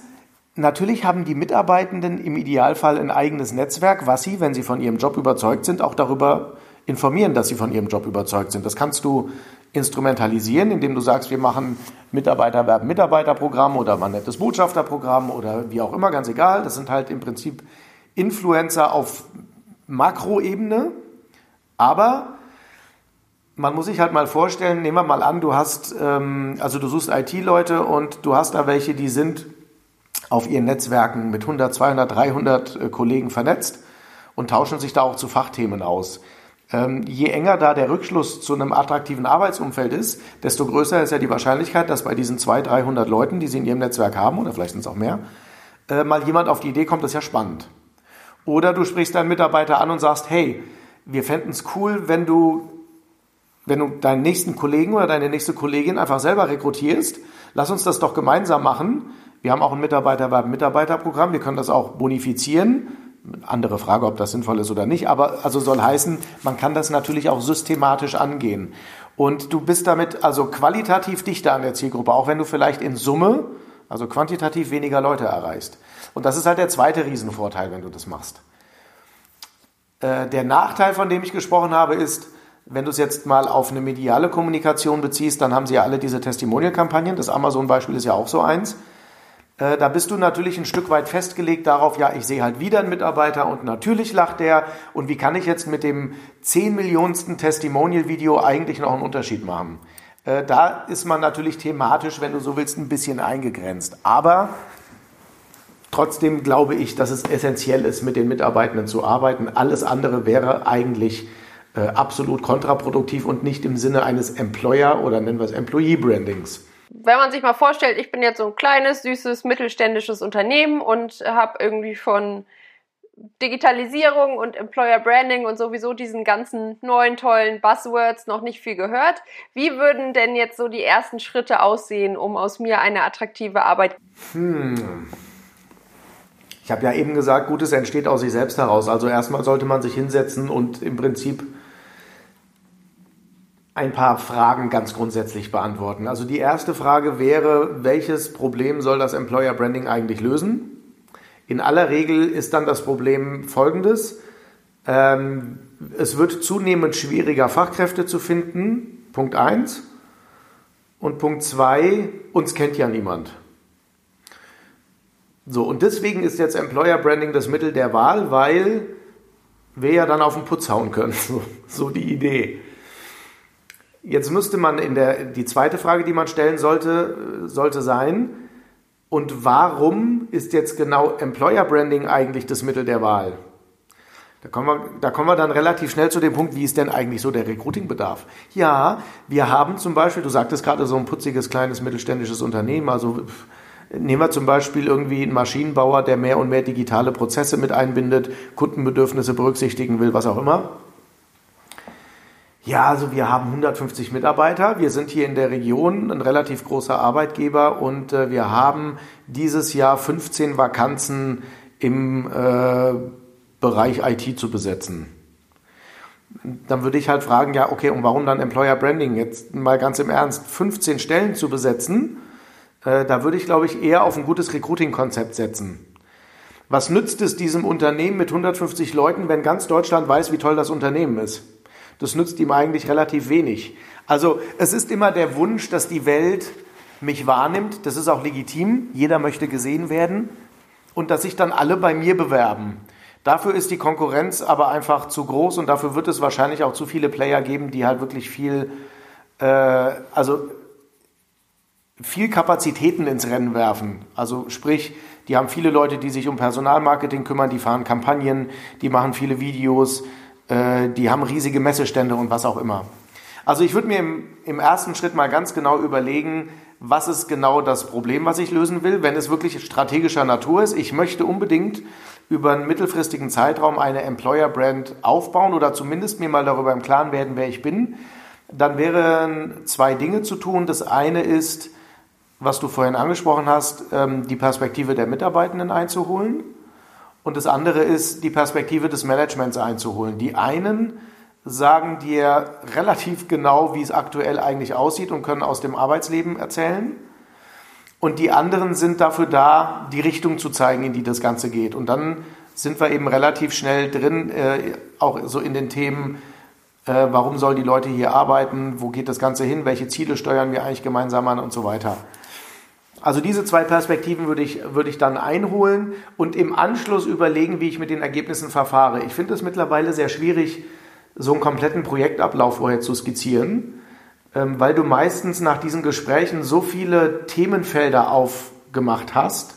natürlich haben die Mitarbeitenden im Idealfall ein eigenes Netzwerk, was sie, wenn sie von ihrem Job überzeugt sind, auch darüber informieren, dass sie von ihrem Job überzeugt sind. Das kannst du instrumentalisieren, indem du sagst, wir machen Mitarbeiterwerben Mitarbeiterprogramm oder man nennt es Botschafterprogramm oder wie auch immer, ganz egal. Das sind halt im Prinzip Influencer auf Makroebene, aber man muss sich halt mal vorstellen, nehmen wir mal an, du hast, ähm, also du suchst IT-Leute und du hast da welche, die sind auf ihren Netzwerken mit 100, 200, 300 äh, Kollegen vernetzt und tauschen sich da auch zu Fachthemen aus. Ähm, je enger da der Rückschluss zu einem attraktiven Arbeitsumfeld ist, desto größer ist ja die Wahrscheinlichkeit, dass bei diesen 200, 300 Leuten, die sie in ihrem Netzwerk haben, oder vielleicht sind es auch mehr, äh, mal jemand auf die Idee kommt, das ist ja spannend. Oder du sprichst deinen Mitarbeiter an und sagst, hey, wir fänden es cool, wenn du, wenn du deinen nächsten Kollegen oder deine nächste Kollegin einfach selber rekrutierst. Lass uns das doch gemeinsam machen. Wir haben auch ein Mitarbeiterwerben-Mitarbeiterprogramm. Wir können das auch bonifizieren. Andere Frage, ob das sinnvoll ist oder nicht. Aber also soll heißen, man kann das natürlich auch systematisch angehen. Und du bist damit also qualitativ dichter an der Zielgruppe, auch wenn du vielleicht in Summe, also quantitativ weniger Leute erreichst. Und das ist halt der zweite Riesenvorteil, wenn du das machst. Äh, der Nachteil, von dem ich gesprochen habe, ist, wenn du es jetzt mal auf eine mediale Kommunikation beziehst, dann haben sie ja alle diese Testimonial-Kampagnen. Das Amazon-Beispiel ist ja auch so eins. Äh, da bist du natürlich ein Stück weit festgelegt darauf, ja, ich sehe halt wieder einen Mitarbeiter und natürlich lacht der. Und wie kann ich jetzt mit dem 10 Millionensten Testimonial-Video eigentlich noch einen Unterschied machen? Äh, da ist man natürlich thematisch, wenn du so willst, ein bisschen eingegrenzt. Aber Trotzdem glaube ich, dass es essentiell ist, mit den Mitarbeitenden zu arbeiten. Alles andere wäre eigentlich äh, absolut kontraproduktiv und nicht im Sinne eines Employer oder nennen wir es Employee Brandings. Wenn man sich mal vorstellt, ich bin jetzt so ein kleines, süßes, mittelständisches Unternehmen und habe irgendwie von Digitalisierung und Employer Branding und sowieso diesen ganzen neuen tollen Buzzwords noch nicht viel gehört. Wie würden denn jetzt so die ersten Schritte aussehen, um aus mir eine attraktive Arbeit? Hm. Ich habe ja eben gesagt, Gutes entsteht aus sich selbst heraus. Also erstmal sollte man sich hinsetzen und im Prinzip ein paar Fragen ganz grundsätzlich beantworten. Also die erste Frage wäre, welches Problem soll das Employer Branding eigentlich lösen? In aller Regel ist dann das Problem folgendes. Ähm, es wird zunehmend schwieriger, Fachkräfte zu finden. Punkt 1. Und Punkt 2, uns kennt ja niemand. So, und deswegen ist jetzt Employer Branding das Mittel der Wahl, weil wir ja dann auf den Putz hauen können. So, so die Idee. Jetzt müsste man in der, die zweite Frage, die man stellen sollte, sollte sein, und warum ist jetzt genau Employer Branding eigentlich das Mittel der Wahl? Da kommen, wir, da kommen wir dann relativ schnell zu dem Punkt, wie ist denn eigentlich so der Recruiting-Bedarf? Ja, wir haben zum Beispiel, du sagtest gerade so ein putziges, kleines, mittelständisches Unternehmen, also Nehmen wir zum Beispiel irgendwie einen Maschinenbauer, der mehr und mehr digitale Prozesse mit einbindet, Kundenbedürfnisse berücksichtigen will, was auch immer. Ja, also wir haben 150 Mitarbeiter. Wir sind hier in der Region ein relativ großer Arbeitgeber und äh, wir haben dieses Jahr 15 Vakanzen im äh, Bereich IT zu besetzen. Dann würde ich halt fragen, ja, okay, und warum dann Employer Branding? Jetzt mal ganz im Ernst, 15 Stellen zu besetzen äh, da würde ich, glaube ich, eher auf ein gutes Recruiting-Konzept setzen. Was nützt es diesem Unternehmen mit 150 Leuten, wenn ganz Deutschland weiß, wie toll das Unternehmen ist? Das nützt ihm eigentlich relativ wenig. Also es ist immer der Wunsch, dass die Welt mich wahrnimmt. Das ist auch legitim. Jeder möchte gesehen werden. Und dass sich dann alle bei mir bewerben. Dafür ist die Konkurrenz aber einfach zu groß und dafür wird es wahrscheinlich auch zu viele Player geben, die halt wirklich viel, äh, also viel Kapazitäten ins Rennen werfen. Also sprich, die haben viele Leute, die sich um Personalmarketing kümmern, die fahren Kampagnen, die machen viele Videos, äh, die haben riesige Messestände und was auch immer. Also ich würde mir im, im, ersten Schritt mal ganz genau überlegen, was ist genau das Problem, was ich lösen will. Wenn es wirklich strategischer Natur ist, ich möchte unbedingt über einen mittelfristigen Zeitraum eine Employer-Brand aufbauen oder zumindest mir mal darüber im Klaren werden, wer ich bin, dann wären zwei Dinge zu tun. Das eine ist, was du vorhin angesprochen hast, ähm, die Perspektive der Mitarbeitenden einzuholen. Und das andere ist, die Perspektive des Managements einzuholen. Die einen sagen dir relativ genau, wie es aktuell eigentlich aussieht und können aus dem Arbeitsleben erzählen. Und die anderen sind dafür da, die Richtung zu zeigen, in die das Ganze geht. Und dann sind wir eben relativ schnell drin, äh, auch so in den Themen, äh, warum sollen die Leute hier arbeiten, wo geht das Ganze hin, welche Ziele steuern wir eigentlich gemeinsam an und so weiter. Also diese zwei Perspektiven würde ich, würde ich dann einholen und im Anschluss überlegen, wie ich mit den Ergebnissen verfahre. Ich finde es mittlerweile sehr schwierig, so einen kompletten Projektablauf vorher zu skizzieren, ähm, weil du meistens nach diesen Gesprächen so viele Themenfelder aufgemacht hast,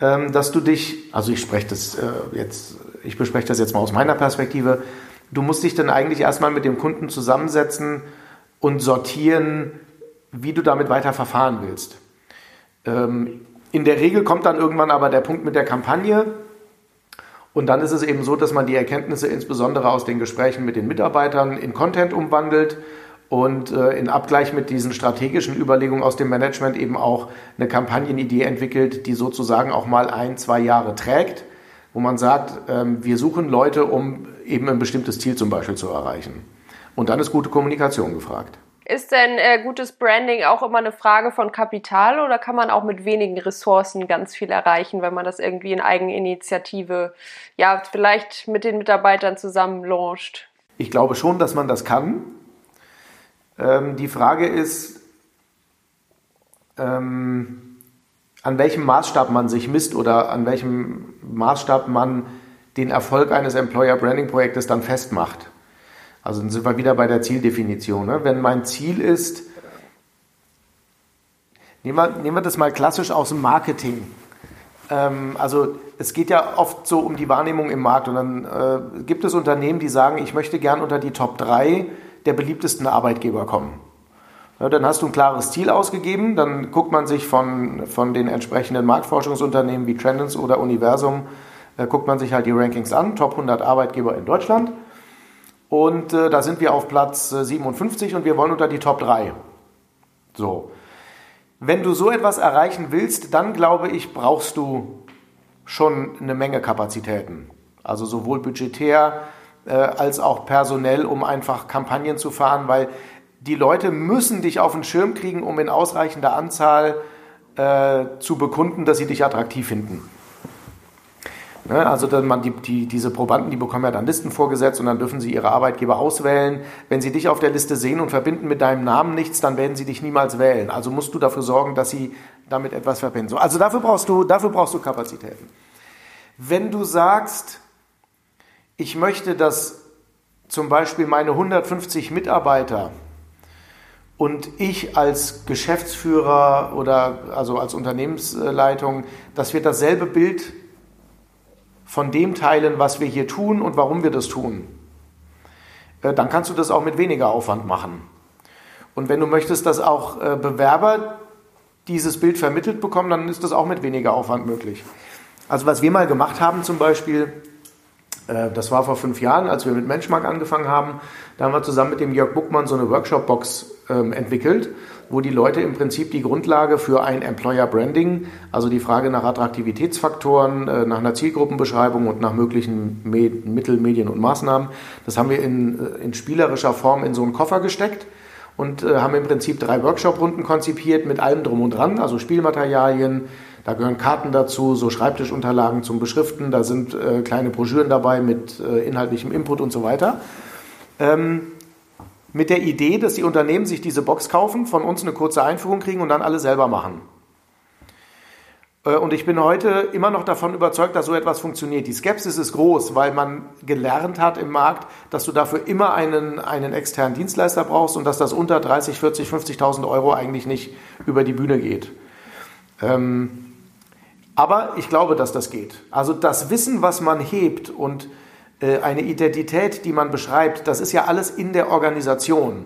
ähm, dass du dich, also ich spreche das äh, jetzt, ich bespreche das jetzt mal aus meiner Perspektive, du musst dich dann eigentlich erstmal mit dem Kunden zusammensetzen und sortieren, wie du damit weiter verfahren willst. Ähm, in der Regel kommt dann irgendwann aber der Punkt mit der Kampagne, und dann ist es eben so, dass man die Erkenntnisse insbesondere aus den Gesprächen mit den Mitarbeitern in Content umwandelt und äh, in Abgleich mit diesen strategischen Überlegungen aus dem Management eben auch eine Kampagnenidee entwickelt, die sozusagen auch mal ein, zwei Jahre trägt, wo man sagt, ähm, wir suchen Leute, um eben ein bestimmtes Ziel zum Beispiel zu erreichen. Und dann ist gute Kommunikation gefragt. Ist denn äh, gutes Branding auch immer eine Frage von Kapital oder kann man auch mit wenigen Ressourcen ganz viel erreichen, wenn man das irgendwie in Eigeninitiative, ja, vielleicht mit den Mitarbeitern zusammen launcht? Ich glaube schon, dass man das kann. Ähm, die Frage ist, ähm, an welchem Maßstab man sich misst oder an welchem Maßstab man den Erfolg eines Employer Branding Projektes dann festmacht. Also dann sind wir wieder bei der Zieldefinition. Ne? Wenn mein Ziel ist, nehmen wir, nehmen wir das mal klassisch aus dem Marketing. Ähm, also es geht ja oft so um die Wahrnehmung im Markt und dann äh, gibt es Unternehmen, die sagen, ich möchte gern unter die Top 3 der beliebtesten Arbeitgeber kommen. Ja, dann hast du ein klares Ziel ausgegeben, dann guckt man sich von, von den entsprechenden Marktforschungsunternehmen wie Trendens oder Universum, äh, guckt man sich halt die Rankings an, Top 100 Arbeitgeber in Deutschland und äh, da sind wir auf Platz 57 äh, und wir wollen unter die Top 3. So. Wenn du so etwas erreichen willst, dann glaube ich, brauchst du schon eine Menge Kapazitäten. Also sowohl budgetär äh, als auch personell, um einfach Kampagnen zu fahren, weil die Leute müssen dich auf den Schirm kriegen, um in ausreichender Anzahl äh, zu bekunden, dass sie dich attraktiv finden. Ne? Also dann man die, die, diese Probanden, die bekommen ja dann Listen vorgesetzt und dann dürfen sie ihre Arbeitgeber auswählen. Wenn sie dich auf der Liste sehen und verbinden mit deinem Namen nichts, dann werden sie dich niemals wählen. Also musst du dafür sorgen, dass sie damit etwas verbinden. So, also dafür brauchst du, dafür brauchst du Kapazitäten. Wenn du sagst, ich möchte, dass zum Beispiel meine 150 Mitarbeiter und ich als Geschäftsführer oder also als Unternehmensleitung, dass wir dasselbe Bild von dem teilen, was wir hier tun und warum wir das tun, äh, dann kannst du das auch mit weniger Aufwand machen. Und wenn du möchtest, dass auch äh, Bewerber dieses Bild vermittelt bekommen, dann ist das auch mit weniger Aufwand möglich. Also was wir mal gemacht haben zum Beispiel, das war vor fünf Jahren, als wir mit Menschmark angefangen haben, da haben wir zusammen mit dem Jörg Buckmann so eine Workshop-Box ähm, entwickelt wo die Leute im Prinzip die Grundlage für ein Employer Branding, also die Frage nach Attraktivitätsfaktoren, äh, nach einer Zielgruppenbeschreibung und nach möglichen Mitteln, Medien und Maßnahmen, das haben wir in, äh, in spielerischer Form in so einen Koffer gesteckt und äh, haben im Prinzip drei Workshop-Runden konzipiert mit allem drum und dran, also Spielmaterialien, da gehören Karten dazu, so Schreibtischunterlagen zum Beschriften, da sind äh, kleine Broschüren dabei mit äh, inhaltlichem Input und so weiter. Ähm, mit der Idee, dass die Unternehmen sich diese Box kaufen, von uns eine kurze Einführung kriegen und dann alle selber machen. Äh, und ich bin heute immer noch davon überzeugt, dass so etwas funktioniert. Die Skepsis ist groß, weil man gelernt hat im Markt, dass du dafür immer einen, einen externen Dienstleister brauchst und dass das unter 30, 40, 50.000 Euro eigentlich nicht über die Bühne geht. Ähm, aber ich glaube, dass das geht. Also das Wissen, was man hebt und äh, eine Identität, die man beschreibt, das ist ja alles in der Organisation.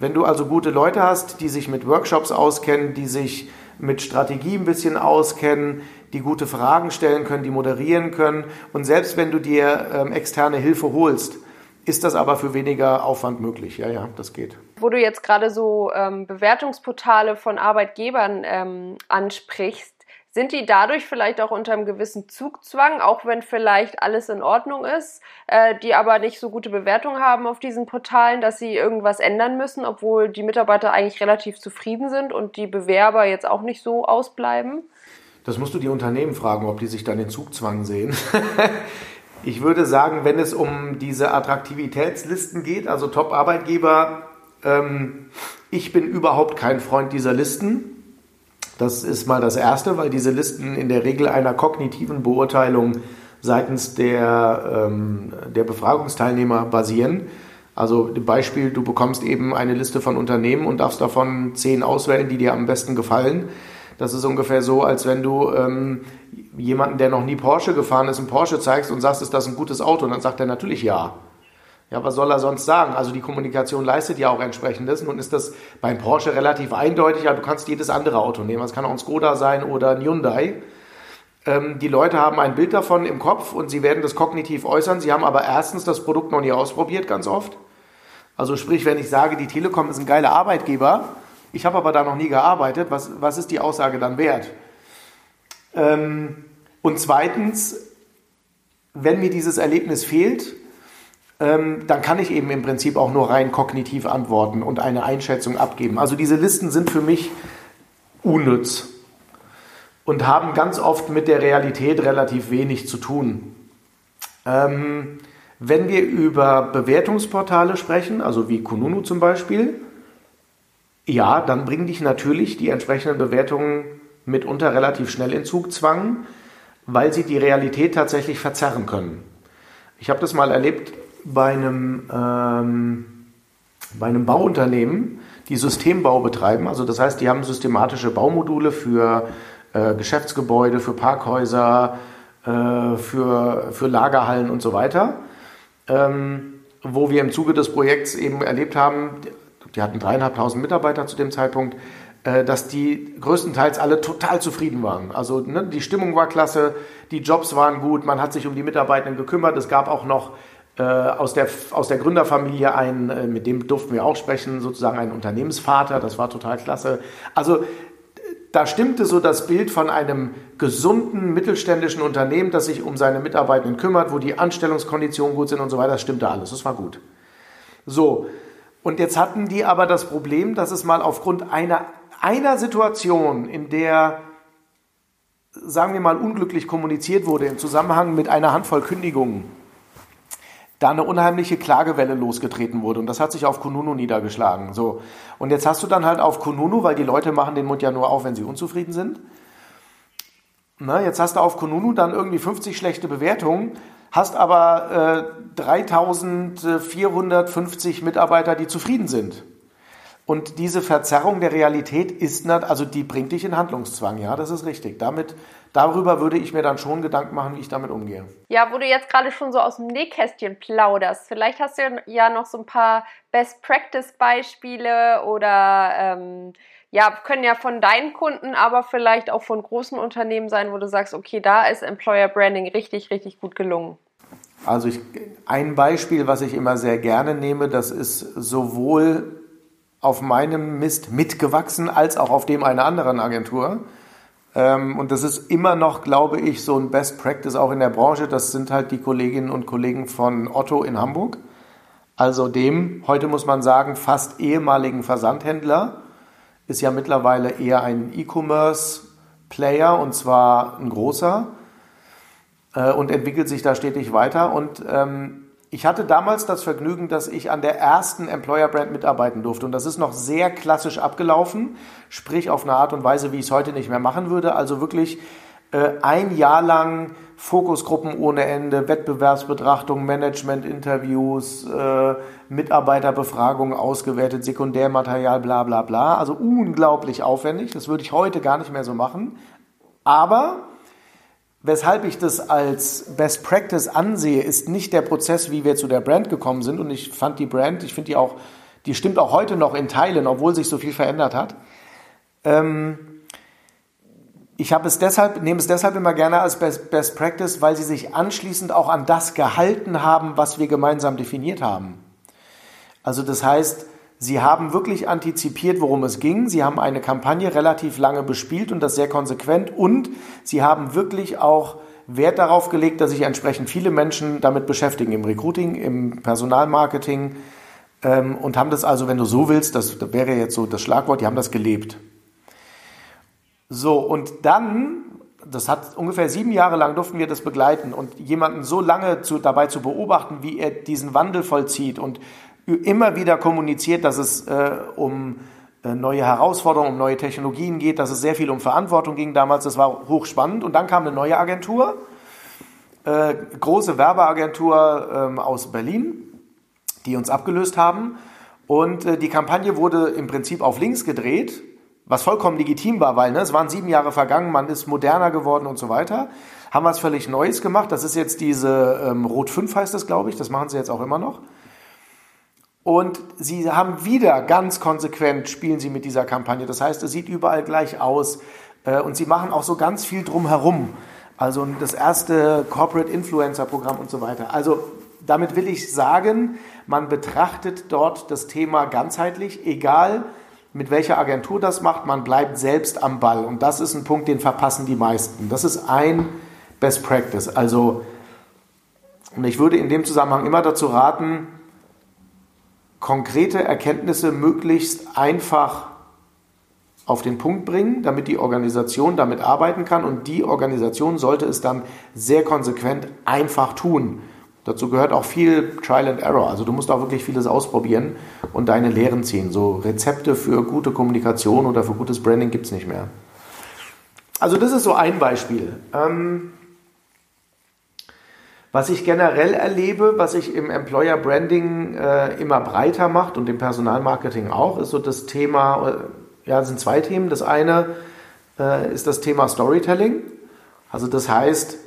Wenn du also gute Leute hast, die sich mit Workshops auskennen, die sich mit Strategie ein bisschen auskennen, die gute Fragen stellen können, die moderieren können und selbst wenn du dir ähm, externe Hilfe holst, ist das aber für weniger Aufwand möglich. Ja, ja, das geht. Wo du jetzt gerade so ähm, Bewertungsportale von Arbeitgebern ähm, ansprichst, sind die dadurch vielleicht auch unter einem gewissen Zugzwang, auch wenn vielleicht alles in Ordnung ist, äh, die aber nicht so gute Bewertungen haben auf diesen Portalen, dass sie irgendwas ändern müssen, obwohl die Mitarbeiter eigentlich relativ zufrieden sind und die Bewerber jetzt auch nicht so ausbleiben? Das musst du die Unternehmen fragen, ob die sich dann in Zugzwang sehen. ich würde sagen, wenn es um diese Attraktivitätslisten geht, also Top-Arbeitgeber, ähm, ich bin überhaupt kein Freund dieser Listen. Das ist mal das Erste, weil diese Listen in der Regel einer kognitiven Beurteilung seitens der, ähm, der Befragungsteilnehmer basieren. Also Beispiel, du bekommst eben eine Liste von Unternehmen und darfst davon zehn auswählen, die dir am besten gefallen. Das ist ungefähr so, als wenn du ähm, jemanden, der noch nie Porsche gefahren ist, einen Porsche zeigst und sagst, ist das ein gutes Auto? Und dann sagt er natürlich ja. Ja, was soll er sonst sagen? Also die Kommunikation leistet ja auch entsprechendes. Nun ist das beim Porsche relativ eindeutig, aber du kannst jedes andere Auto nehmen. Es kann auch ein Skoda sein oder ein Hyundai. Ähm, die Leute haben ein Bild davon im Kopf und sie werden das kognitiv äußern. Sie haben aber erstens das Produkt noch nie ausprobiert, ganz oft. Also sprich, wenn ich sage, die Telekom ist ein geiler Arbeitgeber, ich habe aber da noch nie gearbeitet, was, was ist die Aussage dann wert? Ähm, und zweitens, wenn mir dieses Erlebnis fehlt, ähm, dann kann ich eben im Prinzip auch nur rein kognitiv antworten und eine Einschätzung abgeben. Also diese Listen sind für mich unnütz und haben ganz oft mit der Realität relativ wenig zu tun. Ähm, wenn wir über Bewertungsportale sprechen, also wie Kununu zum Beispiel, ja, dann bringen dich natürlich die entsprechenden Bewertungen mitunter relativ schnell in Zugzwang, weil sie die Realität tatsächlich verzerren können. Ich habe das mal erlebt bei einem, ähm, bei einem Bauunternehmen, die Systembau betreiben. Also das heißt, die haben systematische Baumodule für äh, Geschäftsgebäude, für Parkhäuser, äh, für, für Lagerhallen und so weiter. Ähm, wo wir im Zuge des Projekts eben erlebt haben, die hatten dreieinhalbtausend Mitarbeiter zu dem Zeitpunkt, äh, dass die größtenteils alle total zufrieden waren. Also ne, die Stimmung war klasse, die Jobs waren gut, man hat sich um die Mitarbeitenden gekümmert. Es gab auch noch aus, der, aus der Gründerfamilie einen, äh, mit dem durften wir auch sprechen, sozusagen einen Unternehmensvater, das war total klasse. Also da stimmte so das Bild von einem gesunden mittelständischen Unternehmen, das sich um seine Mitarbeitenden kümmert, wo die Anstellungskonditionen gut sind und so weiter, das stimmte alles, das war gut. So, und jetzt hatten die aber das Problem, dass es mal aufgrund einer, einer Situation, in der, sagen wir mal, unglücklich kommuniziert wurde im Zusammenhang mit einer Handvoll Kündigungen, da eine unheimliche Klagewelle losgetreten wurde. Und das hat sich auf Kununu niedergeschlagen. So. Und jetzt hast du dann halt auf Kununu, weil die Leute machen den Mund ja nur auf, wenn sie unzufrieden sind. Na, jetzt hast du auf Kununu dann irgendwie 50 schlechte Bewertungen, hast aber äh, 3450 Mitarbeiter, die zufrieden sind. Und diese Verzerrung der Realität ist, also die bringt dich in Handlungszwang, ja, das ist richtig. Damit, darüber würde ich mir dann schon Gedanken machen, wie ich damit umgehe. Ja, wo du jetzt gerade schon so aus dem Nähkästchen plauderst, vielleicht hast du ja noch so ein paar Best-Practice-Beispiele oder ähm, ja, können ja von deinen Kunden, aber vielleicht auch von großen Unternehmen sein, wo du sagst, okay, da ist Employer Branding richtig, richtig gut gelungen. Also ich, ein Beispiel, was ich immer sehr gerne nehme, das ist sowohl auf meinem Mist mitgewachsen, als auch auf dem einer anderen Agentur. Ähm, und das ist immer noch, glaube ich, so ein Best Practice auch in der Branche. Das sind halt die Kolleginnen und Kollegen von Otto in Hamburg. Also dem, heute muss man sagen, fast ehemaligen Versandhändler, ist ja mittlerweile eher ein E-Commerce-Player und zwar ein großer äh, und entwickelt sich da stetig weiter. Und ähm, ich hatte damals das Vergnügen, dass ich an der ersten Employer Brand mitarbeiten durfte. Und das ist noch sehr klassisch abgelaufen, sprich auf eine Art und Weise, wie ich es heute nicht mehr machen würde. Also wirklich äh, ein Jahr lang Fokusgruppen ohne Ende, Wettbewerbsbetrachtung, Management-Interviews, äh, Mitarbeiterbefragungen ausgewertet, Sekundärmaterial, bla bla bla. Also unglaublich aufwendig. Das würde ich heute gar nicht mehr so machen. Aber Weshalb ich das als Best Practice ansehe, ist nicht der Prozess, wie wir zu der Brand gekommen sind. Und ich fand die Brand, ich finde die auch, Die stimmt auch heute noch in Teilen, obwohl sich so viel verändert hat. Ähm, ich habe es deshalb, nehme es deshalb immer gerne als Best, Best Practice, weil sie sich anschließend auch an das gehalten haben, was wir gemeinsam definiert haben. Also das heißt, sie haben wirklich antizipiert, worum es ging. Sie haben eine Kampagne relativ lange bespielt und das sehr konsequent. Und sie haben wirklich auch Wert darauf gelegt, dass sich entsprechend viele Menschen damit beschäftigen, im Recruiting, im Personalmarketing. Ähm, und haben das also, wenn du so willst, das wäre jetzt so das Schlagwort, die haben das gelebt. So, und dann, das hat ungefähr sieben Jahre lang durften wir das begleiten und jemanden so lange zu, dabei zu beobachten, wie er diesen Wandel vollzieht und immer wieder kommuniziert, dass es äh, um äh, neue Herausforderungen, um neue Technologien geht, dass es sehr viel um Verantwortung ging damals. Das war hochspannend. Und dann kam eine neue Agentur, äh, große Werbeagentur ähm, aus Berlin, die uns abgelöst haben. Und äh, die Kampagne wurde im Prinzip auf links gedreht was vollkommen legitim war, weil ne, es waren sieben Jahre vergangen, man ist moderner geworden und so weiter. Haben was völlig Neues gemacht. Das ist jetzt diese ähm, Rot 5 heißt das, glaube ich. Das machen sie jetzt auch immer noch. Und sie haben wieder ganz konsequent spielen sie mit dieser Kampagne. Das heißt, es sieht überall gleich aus. Äh, und sie machen auch so ganz viel drumherum. Also das erste Corporate Influencer Programm und so weiter. Also damit will ich sagen, man betrachtet dort das Thema ganzheitlich, egal mit welcher Agentur das macht, man bleibt selbst am Ball. Und das ist ein Punkt, den verpassen die meisten. Das ist ein Best Practice. Also, und ich würde in dem Zusammenhang immer dazu raten, konkrete Erkenntnisse möglichst einfach auf den Punkt bringen, damit die Organisation damit arbeiten kann. Und die Organisation sollte es dann sehr konsequent einfach tun. Dazu gehört auch viel Trial and Error. Also du musst auch wirklich vieles ausprobieren und deine Lehren ziehen. So Rezepte für gute Kommunikation oder für gutes Branding gibt es nicht mehr. Also das ist so ein Beispiel. Ähm, was ich generell erlebe, was sich im Employer Branding äh, immer breiter macht und im Personalmarketing auch, ist so das Thema, äh, ja, sind zwei Themen. Das eine äh, ist das Thema Storytelling. Also das heißt,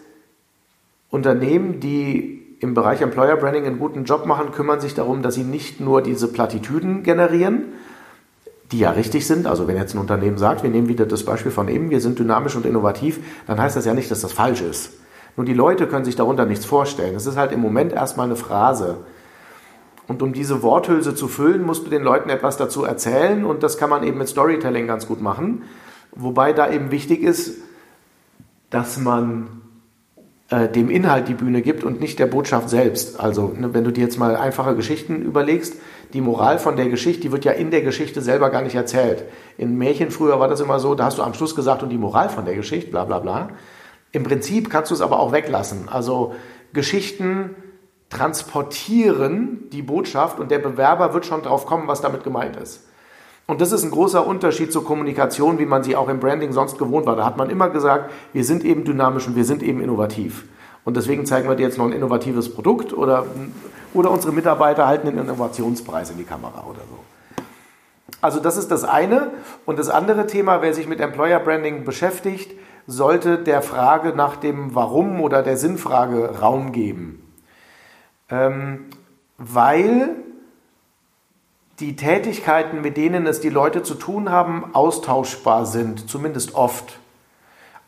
Unternehmen, die im Bereich Employer Branding einen guten Job machen, kümmern sich darum, dass sie nicht nur diese Plattitüden generieren, die ja richtig sind. Also wenn jetzt ein Unternehmen sagt, wir nehmen wieder das Beispiel von eben, wir sind dynamisch und innovativ, dann heißt das ja nicht, dass das falsch ist. Nur die Leute können sich darunter nichts vorstellen. Es ist halt im Moment erstmal eine Phrase. Und um diese Worthülse zu füllen, musst du den Leuten etwas dazu erzählen und das kann man eben mit Storytelling ganz gut machen. Wobei da eben wichtig ist, dass man äh, dem Inhalt die Bühne gibt und nicht der Botschaft selbst. Also ne, wenn du dir jetzt mal einfache Geschichten überlegst, die Moral von der Geschichte, die wird ja in der Geschichte selber gar nicht erzählt. In Märchen früher war das immer so, da hast du am Schluss gesagt und die Moral von der Geschichte, bla bla bla. Im Prinzip kannst du es aber auch weglassen. Also Geschichten transportieren die Botschaft und der Bewerber wird schon drauf kommen, was damit gemeint ist. Und das ist ein großer Unterschied zur Kommunikation, wie man sie auch im Branding sonst gewohnt war. Da hat man immer gesagt, wir sind eben dynamisch und wir sind eben innovativ. Und deswegen zeigen wir dir jetzt noch ein innovatives Produkt oder, oder unsere Mitarbeiter halten den Innovationspreis in die Kamera oder so. Also das ist das eine. Und das andere Thema, wer sich mit Employer Branding beschäftigt, sollte der Frage nach dem Warum oder der Sinnfrage Raum geben. Ähm, weil die Tätigkeiten, mit denen es die Leute zu tun haben, austauschbar sind, zumindest oft.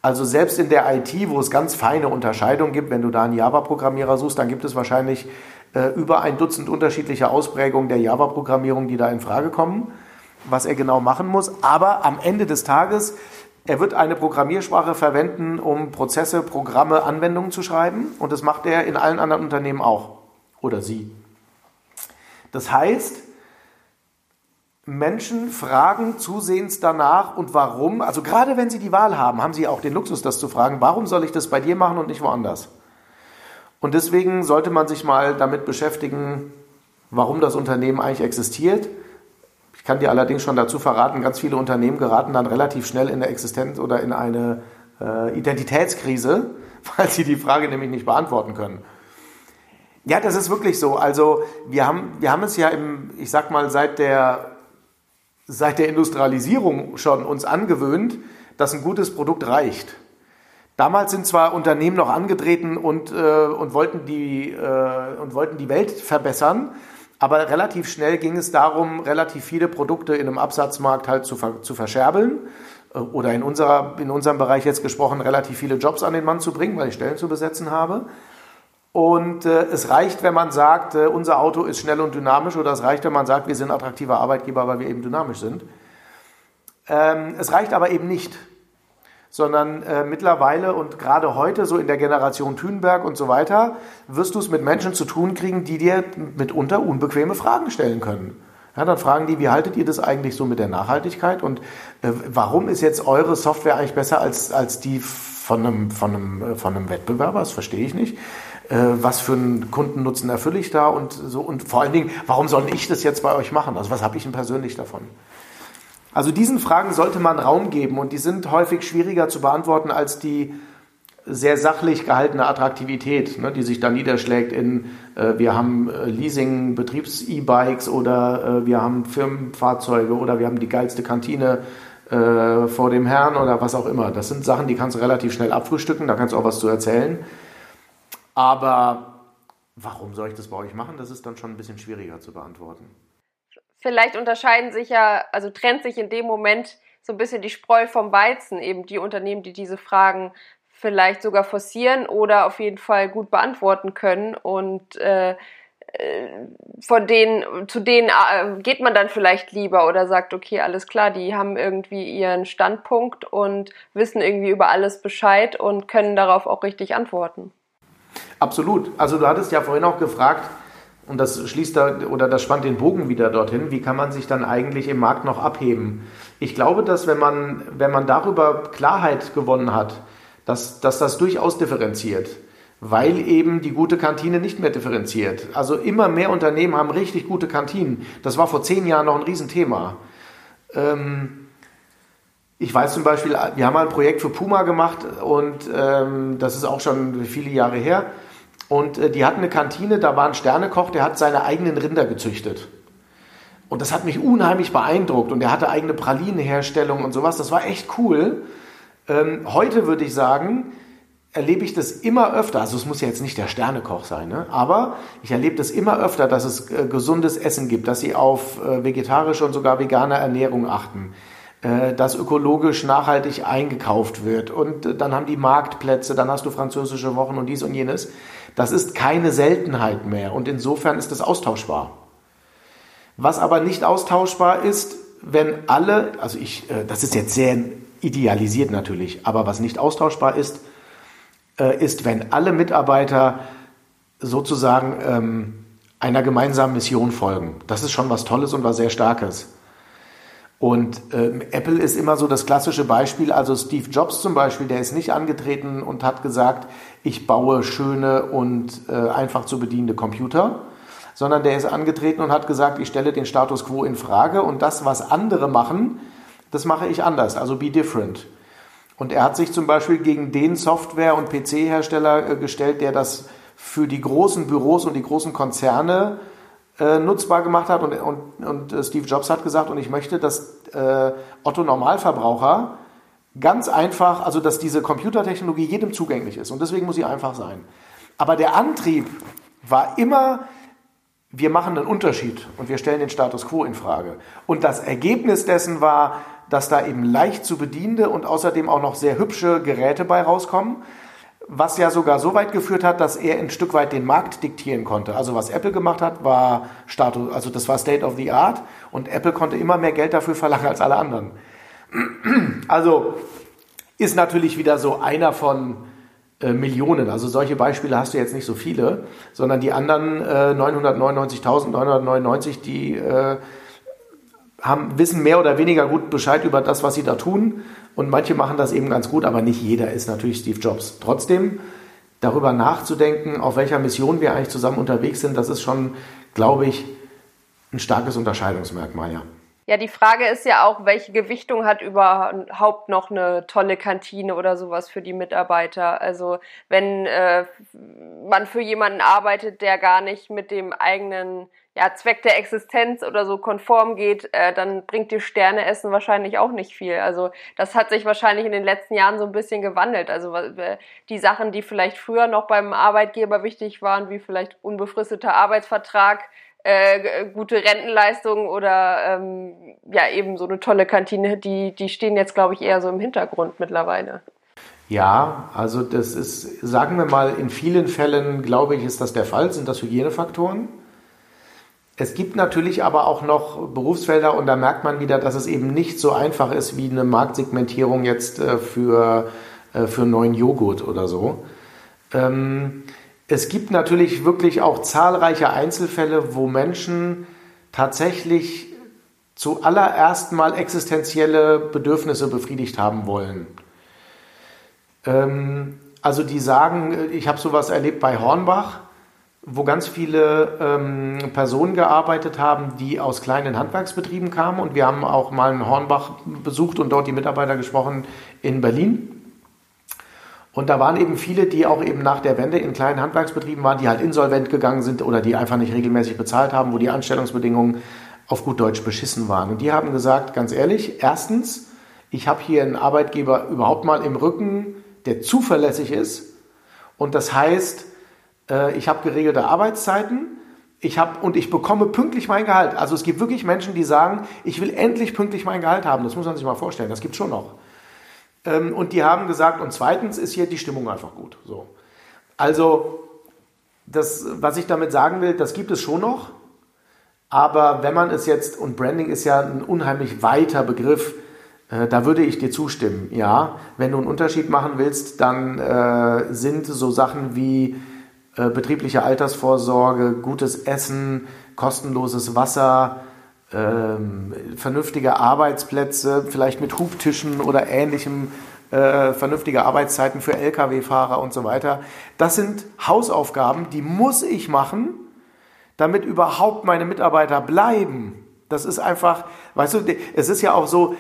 Also selbst in der IT, wo es ganz feine Unterscheidungen gibt, wenn du da einen Java-Programmierer suchst, dann gibt es wahrscheinlich äh, über ein Dutzend unterschiedliche Ausprägungen der Java-Programmierung, die da in Frage kommen, was er genau machen muss. Aber am Ende des Tages, er wird eine Programmiersprache verwenden, um Prozesse, Programme, Anwendungen zu schreiben. Und das macht er in allen anderen Unternehmen auch. Oder sie. Das heißt, Menschen fragen zusehends danach und warum. Also gerade wenn sie die Wahl haben, haben sie auch den Luxus, das zu fragen, warum soll ich das bei dir machen und nicht woanders? Und deswegen sollte man sich mal damit beschäftigen, warum das Unternehmen eigentlich existiert. Ich kann dir allerdings schon dazu verraten, ganz viele Unternehmen geraten dann relativ schnell in der Existenz oder in eine äh, Identitätskrise, weil sie die Frage nämlich nicht beantworten können. Ja, das ist wirklich so. Also wir haben, wir haben es ja im, ich sag mal, seit der seit der Industrialisierung schon uns angewöhnt, dass ein gutes Produkt reicht. Damals sind zwar Unternehmen noch angetreten und, äh, und, wollten, die, äh, und wollten die Welt verbessern, Aber relativ schnell ging es darum, relativ viele Produkte in einem Absatzmarkt halt zu, zu verscherbeln äh, oder in, unserer, in unserem Bereich jetzt gesprochen, relativ viele Jobs an den Mann zu bringen, weil ich Stellen zu besetzen habe. Und äh, es reicht, wenn man sagt, äh, unser Auto ist schnell und dynamisch, oder es reicht, wenn man sagt, wir sind attraktiver Arbeitgeber, weil wir eben dynamisch sind. Ähm, es reicht aber eben nicht, sondern äh, mittlerweile und gerade heute, so in der Generation Thünberg und so weiter, wirst du es mit Menschen zu tun kriegen, die dir mitunter unbequeme Fragen stellen können. Ja, dann fragen die, wie haltet ihr das eigentlich so mit der Nachhaltigkeit und äh, warum ist jetzt eure Software eigentlich besser als, als die von einem, von, einem, äh, von einem Wettbewerber? Das verstehe ich nicht. Äh, was für einen Kundennutzen erfülle ich da und so und vor allen Dingen, warum soll ich das jetzt bei euch machen? Also was habe ich denn persönlich davon? Also diesen Fragen sollte man Raum geben und die sind häufig schwieriger zu beantworten als die sehr sachlich gehaltene Attraktivität, ne, die sich dann niederschlägt in, äh, wir haben äh, Leasing, Betriebs-E-Bikes oder äh, wir haben Firmenfahrzeuge oder wir haben die geilste Kantine äh, vor dem Herrn oder was auch immer. Das sind Sachen, die kannst du relativ schnell abfrühstücken, da kannst du auch was zu erzählen. Aber warum soll ich das bei euch machen? Das ist dann schon ein bisschen schwieriger zu beantworten. Vielleicht unterscheiden sich ja, also trennt sich in dem Moment so ein bisschen die Spreu vom Weizen, eben die Unternehmen, die diese Fragen vielleicht sogar forcieren oder auf jeden Fall gut beantworten können und äh, äh von denen, zu denen äh, geht man dann vielleicht lieber oder sagt, okay, alles klar, die haben irgendwie ihren Standpunkt und wissen irgendwie über alles Bescheid und können darauf auch richtig antworten. Absolut. Also du hattest ja vorhin auch gefragt, und das schließt da oder das spannt den Bogen wieder dorthin, wie kann man sich dann eigentlich im Markt noch abheben? Ich glaube, dass wenn man, wenn man darüber Klarheit gewonnen hat, dass, dass das durchaus differenziert, weil eben die gute Kantine nicht mehr differenziert. Also immer mehr Unternehmen haben richtig gute Kantinen. Das war vor zehn Jahren noch ein Riesenthema. Ähm, ich weiß zum Beispiel, wir haben mal ein Projekt für Puma gemacht und ähm, das ist auch schon viele Jahre her. Und äh, die hatten eine Kantine, da war ein Sternekoch, der hat seine eigenen Rinder gezüchtet. Und das hat mich unheimlich beeindruckt. Und er hatte eigene Pralinenherstellung und sowas. Das war echt cool. Ähm, heute würde ich sagen, erlebe ich das immer öfter. Also es muss ja jetzt nicht der Sternekoch sein, ne? aber ich erlebe das immer öfter, dass es äh, gesundes Essen gibt, dass sie auf äh, vegetarische und sogar vegane Ernährung achten äh, dass ökologisch nachhaltig eingekauft wird. Und äh, dann haben die Marktplätze, dann hast du französische Wochen und dies und jenes. Das ist keine Seltenheit mehr und insofern ist es austauschbar. Was aber nicht austauschbar ist, wenn alle, also ich, äh, das ist jetzt sehr idealisiert natürlich, aber was nicht austauschbar ist, ist, wenn alle Mitarbeiter sozusagen ähm, einer gemeinsamen Mission folgen. Das ist schon was Tolles und was sehr Starkes. Und ähm, Apple ist immer so das klassische Beispiel. Also Steve Jobs zum Beispiel, der ist nicht angetreten und hat gesagt, ich baue schöne und äh, einfach zu bedienende Computer, sondern der ist angetreten und hat gesagt, ich stelle den Status quo in Frage und das, was andere machen, das mache ich anders. Also be different. Und er hat sich zum Beispiel gegen den Software- und PC-Hersteller äh, gestellt, der das für die großen Büros und die großen Konzerne äh, nutzbar gemacht hat. Und, und, und äh, Steve Jobs hat gesagt, und ich möchte, dass äh, Otto Normalverbraucher ganz einfach, also dass diese Computertechnologie jedem zugänglich ist. Und deswegen muss sie einfach sein. Aber der Antrieb war immer, wir machen einen Unterschied und wir stellen den Status quo in Frage. Und das Ergebnis dessen war, dass da eben leicht zu bedienende und außerdem auch noch sehr hübsche Geräte bei rauskommen was ja sogar so weit geführt hat, dass er ein Stück weit den Markt diktieren konnte. Also was Apple gemacht hat, war Status, also das war State of the Art und Apple konnte immer mehr Geld dafür verlangen als alle anderen. Also ist natürlich wieder so einer von äh, Millionen. Also solche Beispiele hast du jetzt nicht so viele, sondern die anderen äh, 999.999, die äh, haben, wissen mehr oder weniger gut Bescheid über das, was sie da tun. Und manche machen das eben ganz gut, aber nicht jeder ist natürlich Steve Jobs. Trotzdem darüber nachzudenken, auf welcher Mission wir eigentlich zusammen unterwegs sind, das ist schon, glaube ich, ein starkes Unterscheidungsmerkmal, ja. Ja, die Frage ist ja auch, welche Gewichtung hat überhaupt noch eine tolle Kantine oder sowas für die Mitarbeiter? Also wenn äh, man für jemanden arbeitet, der gar nicht mit dem eigenen ja, Zweck der Existenz oder so konform geht, äh, dann bringt dir Sterneessen wahrscheinlich auch nicht viel. Also das hat sich wahrscheinlich in den letzten Jahren so ein bisschen gewandelt. Also äh, die Sachen, die vielleicht früher noch beim Arbeitgeber wichtig waren, wie vielleicht unbefristeter Arbeitsvertrag, äh, gute Rentenleistungen oder ähm, ja eben so eine tolle Kantine, die, die stehen jetzt, glaube ich, eher so im Hintergrund mittlerweile. Ja, also das ist, sagen wir mal, in vielen Fällen, glaube ich, ist das der Fall, sind das Hygienefaktoren. Es gibt natürlich aber auch noch Berufsfelder und da merkt man wieder, dass es eben nicht so einfach ist wie eine Marktsegmentierung jetzt äh, für, äh, für neuen Joghurt oder so. Ähm, es gibt natürlich wirklich auch zahlreiche Einzelfälle, wo Menschen tatsächlich zuallererst mal existenzielle Bedürfnisse befriedigt haben wollen. Ähm, also die sagen, ich habe sowas erlebt bei Hornbach, wo ganz viele ähm, Personen gearbeitet haben, die aus kleinen Handwerksbetrieben kamen. Und wir haben auch mal einen Hornbach besucht und dort die Mitarbeiter gesprochen in Berlin. Und da waren eben viele, die auch eben nach der Wende in kleinen Handwerksbetrieben waren, die halt insolvent gegangen sind oder die einfach nicht regelmäßig bezahlt haben, wo die Anstellungsbedingungen auf gut Deutsch beschissen waren. Und die haben gesagt, ganz ehrlich, erstens, ich habe hier einen Arbeitgeber überhaupt mal im Rücken, der zuverlässig ist. Und das heißt, äh, ich habe geregelte Arbeitszeiten. Ich hab, und ich bekomme pünktlich mein Gehalt. Also es gibt wirklich Menschen, die sagen, ich will endlich pünktlich mein Gehalt haben. Das muss man sich mal vorstellen. Das gibt schon noch. Ähm, und die haben gesagt, und zweitens ist hier die Stimmung einfach gut. So. Also, das, was ich damit sagen will, das gibt es schon noch. Aber wenn man es jetzt, und Branding ist ja ein unheimlich weiter Begriff, äh, da würde ich dir zustimmen. Ja, wenn du einen Unterschied machen willst, dann äh, sind so Sachen wie äh, betriebliche Altersvorsorge, gutes Essen, kostenloses Wasser, ähm, vernünftige Arbeitsplätze, vielleicht mit Hubtischen oder ähnlichem, äh, vernünftige Arbeitszeiten für Lkw-Fahrer und so weiter. Das sind Hausaufgaben, die muss ich machen, damit überhaupt meine Mitarbeiter bleiben. Das ist einfach, weißt du, es ist ja auch so,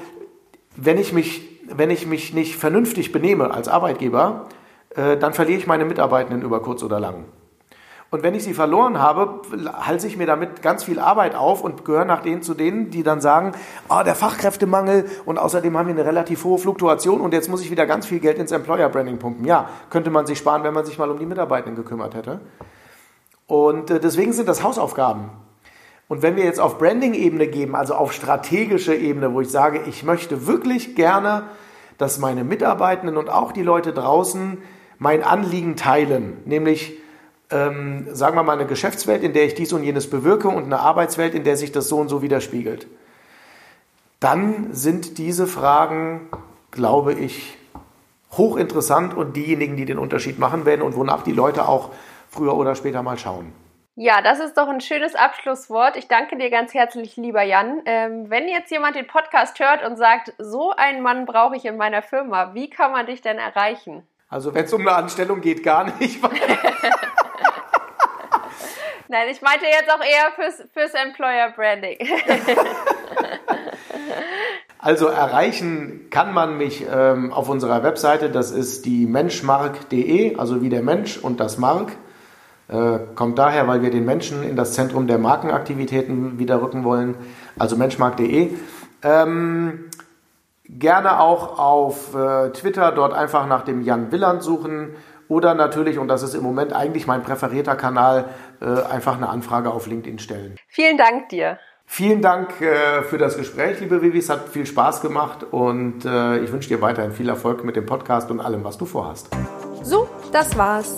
wenn ich mich, wenn ich mich nicht vernünftig benehme als Arbeitgeber, dann verliere ich meine Mitarbeitenden über kurz oder lang. Und wenn ich sie verloren habe, halte ich mir damit ganz viel Arbeit auf und gehöre nach denen zu denen, die dann sagen, oh, der Fachkräftemangel und außerdem haben wir eine relativ hohe Fluktuation und jetzt muss ich wieder ganz viel Geld ins Employer Branding pumpen. Ja, könnte man sich sparen, wenn man sich mal um die Mitarbeitenden gekümmert hätte. Und äh, deswegen sind das Hausaufgaben. Und wenn wir jetzt auf Branding-Ebene geben, also auf strategische Ebene, wo ich sage, ich möchte wirklich gerne, dass meine Mitarbeitenden und auch die Leute draußen mein Anliegen teilen, nämlich ähm, sagen wir mal, eine Geschäftswelt, in der ich dies und jenes bewirke und eine Arbeitswelt, in der sich das so und so widerspiegelt, dann sind diese Fragen, glaube ich, hochinteressant und diejenigen, die den Unterschied machen werden und wonach die Leute auch früher oder später mal schauen. Ja, das ist doch ein schönes Abschlusswort. Ich danke dir ganz herzlich, lieber Jan. Ähm, wenn jetzt jemand den Podcast hört und sagt, so einen Mann brauche ich in meiner Firma, wie kann man dich denn erreichen? Also wenn es um eine Anstellung geht, gar nicht. Nein, ich meinte jetzt auch eher fürs, fürs Employer Branding. also erreichen kann man mich ähm, auf unserer Webseite, das ist die menschmark.de, also wie der Mensch und das Mark. Äh, kommt daher, weil wir den Menschen in das Zentrum der Markenaktivitäten wieder rücken wollen, also menschmark.de. Ähm, gerne auch auf äh, Twitter dort einfach nach dem Jan Willand suchen oder natürlich, und das ist im Moment eigentlich mein präferierter Kanal, äh, einfach eine Anfrage auf LinkedIn stellen. Vielen Dank dir. Vielen Dank äh, für das Gespräch, liebe Vivi. Es hat viel Spaß gemacht und äh, ich wünsche dir weiterhin viel Erfolg mit dem Podcast und allem, was du vorhast. So, das war's.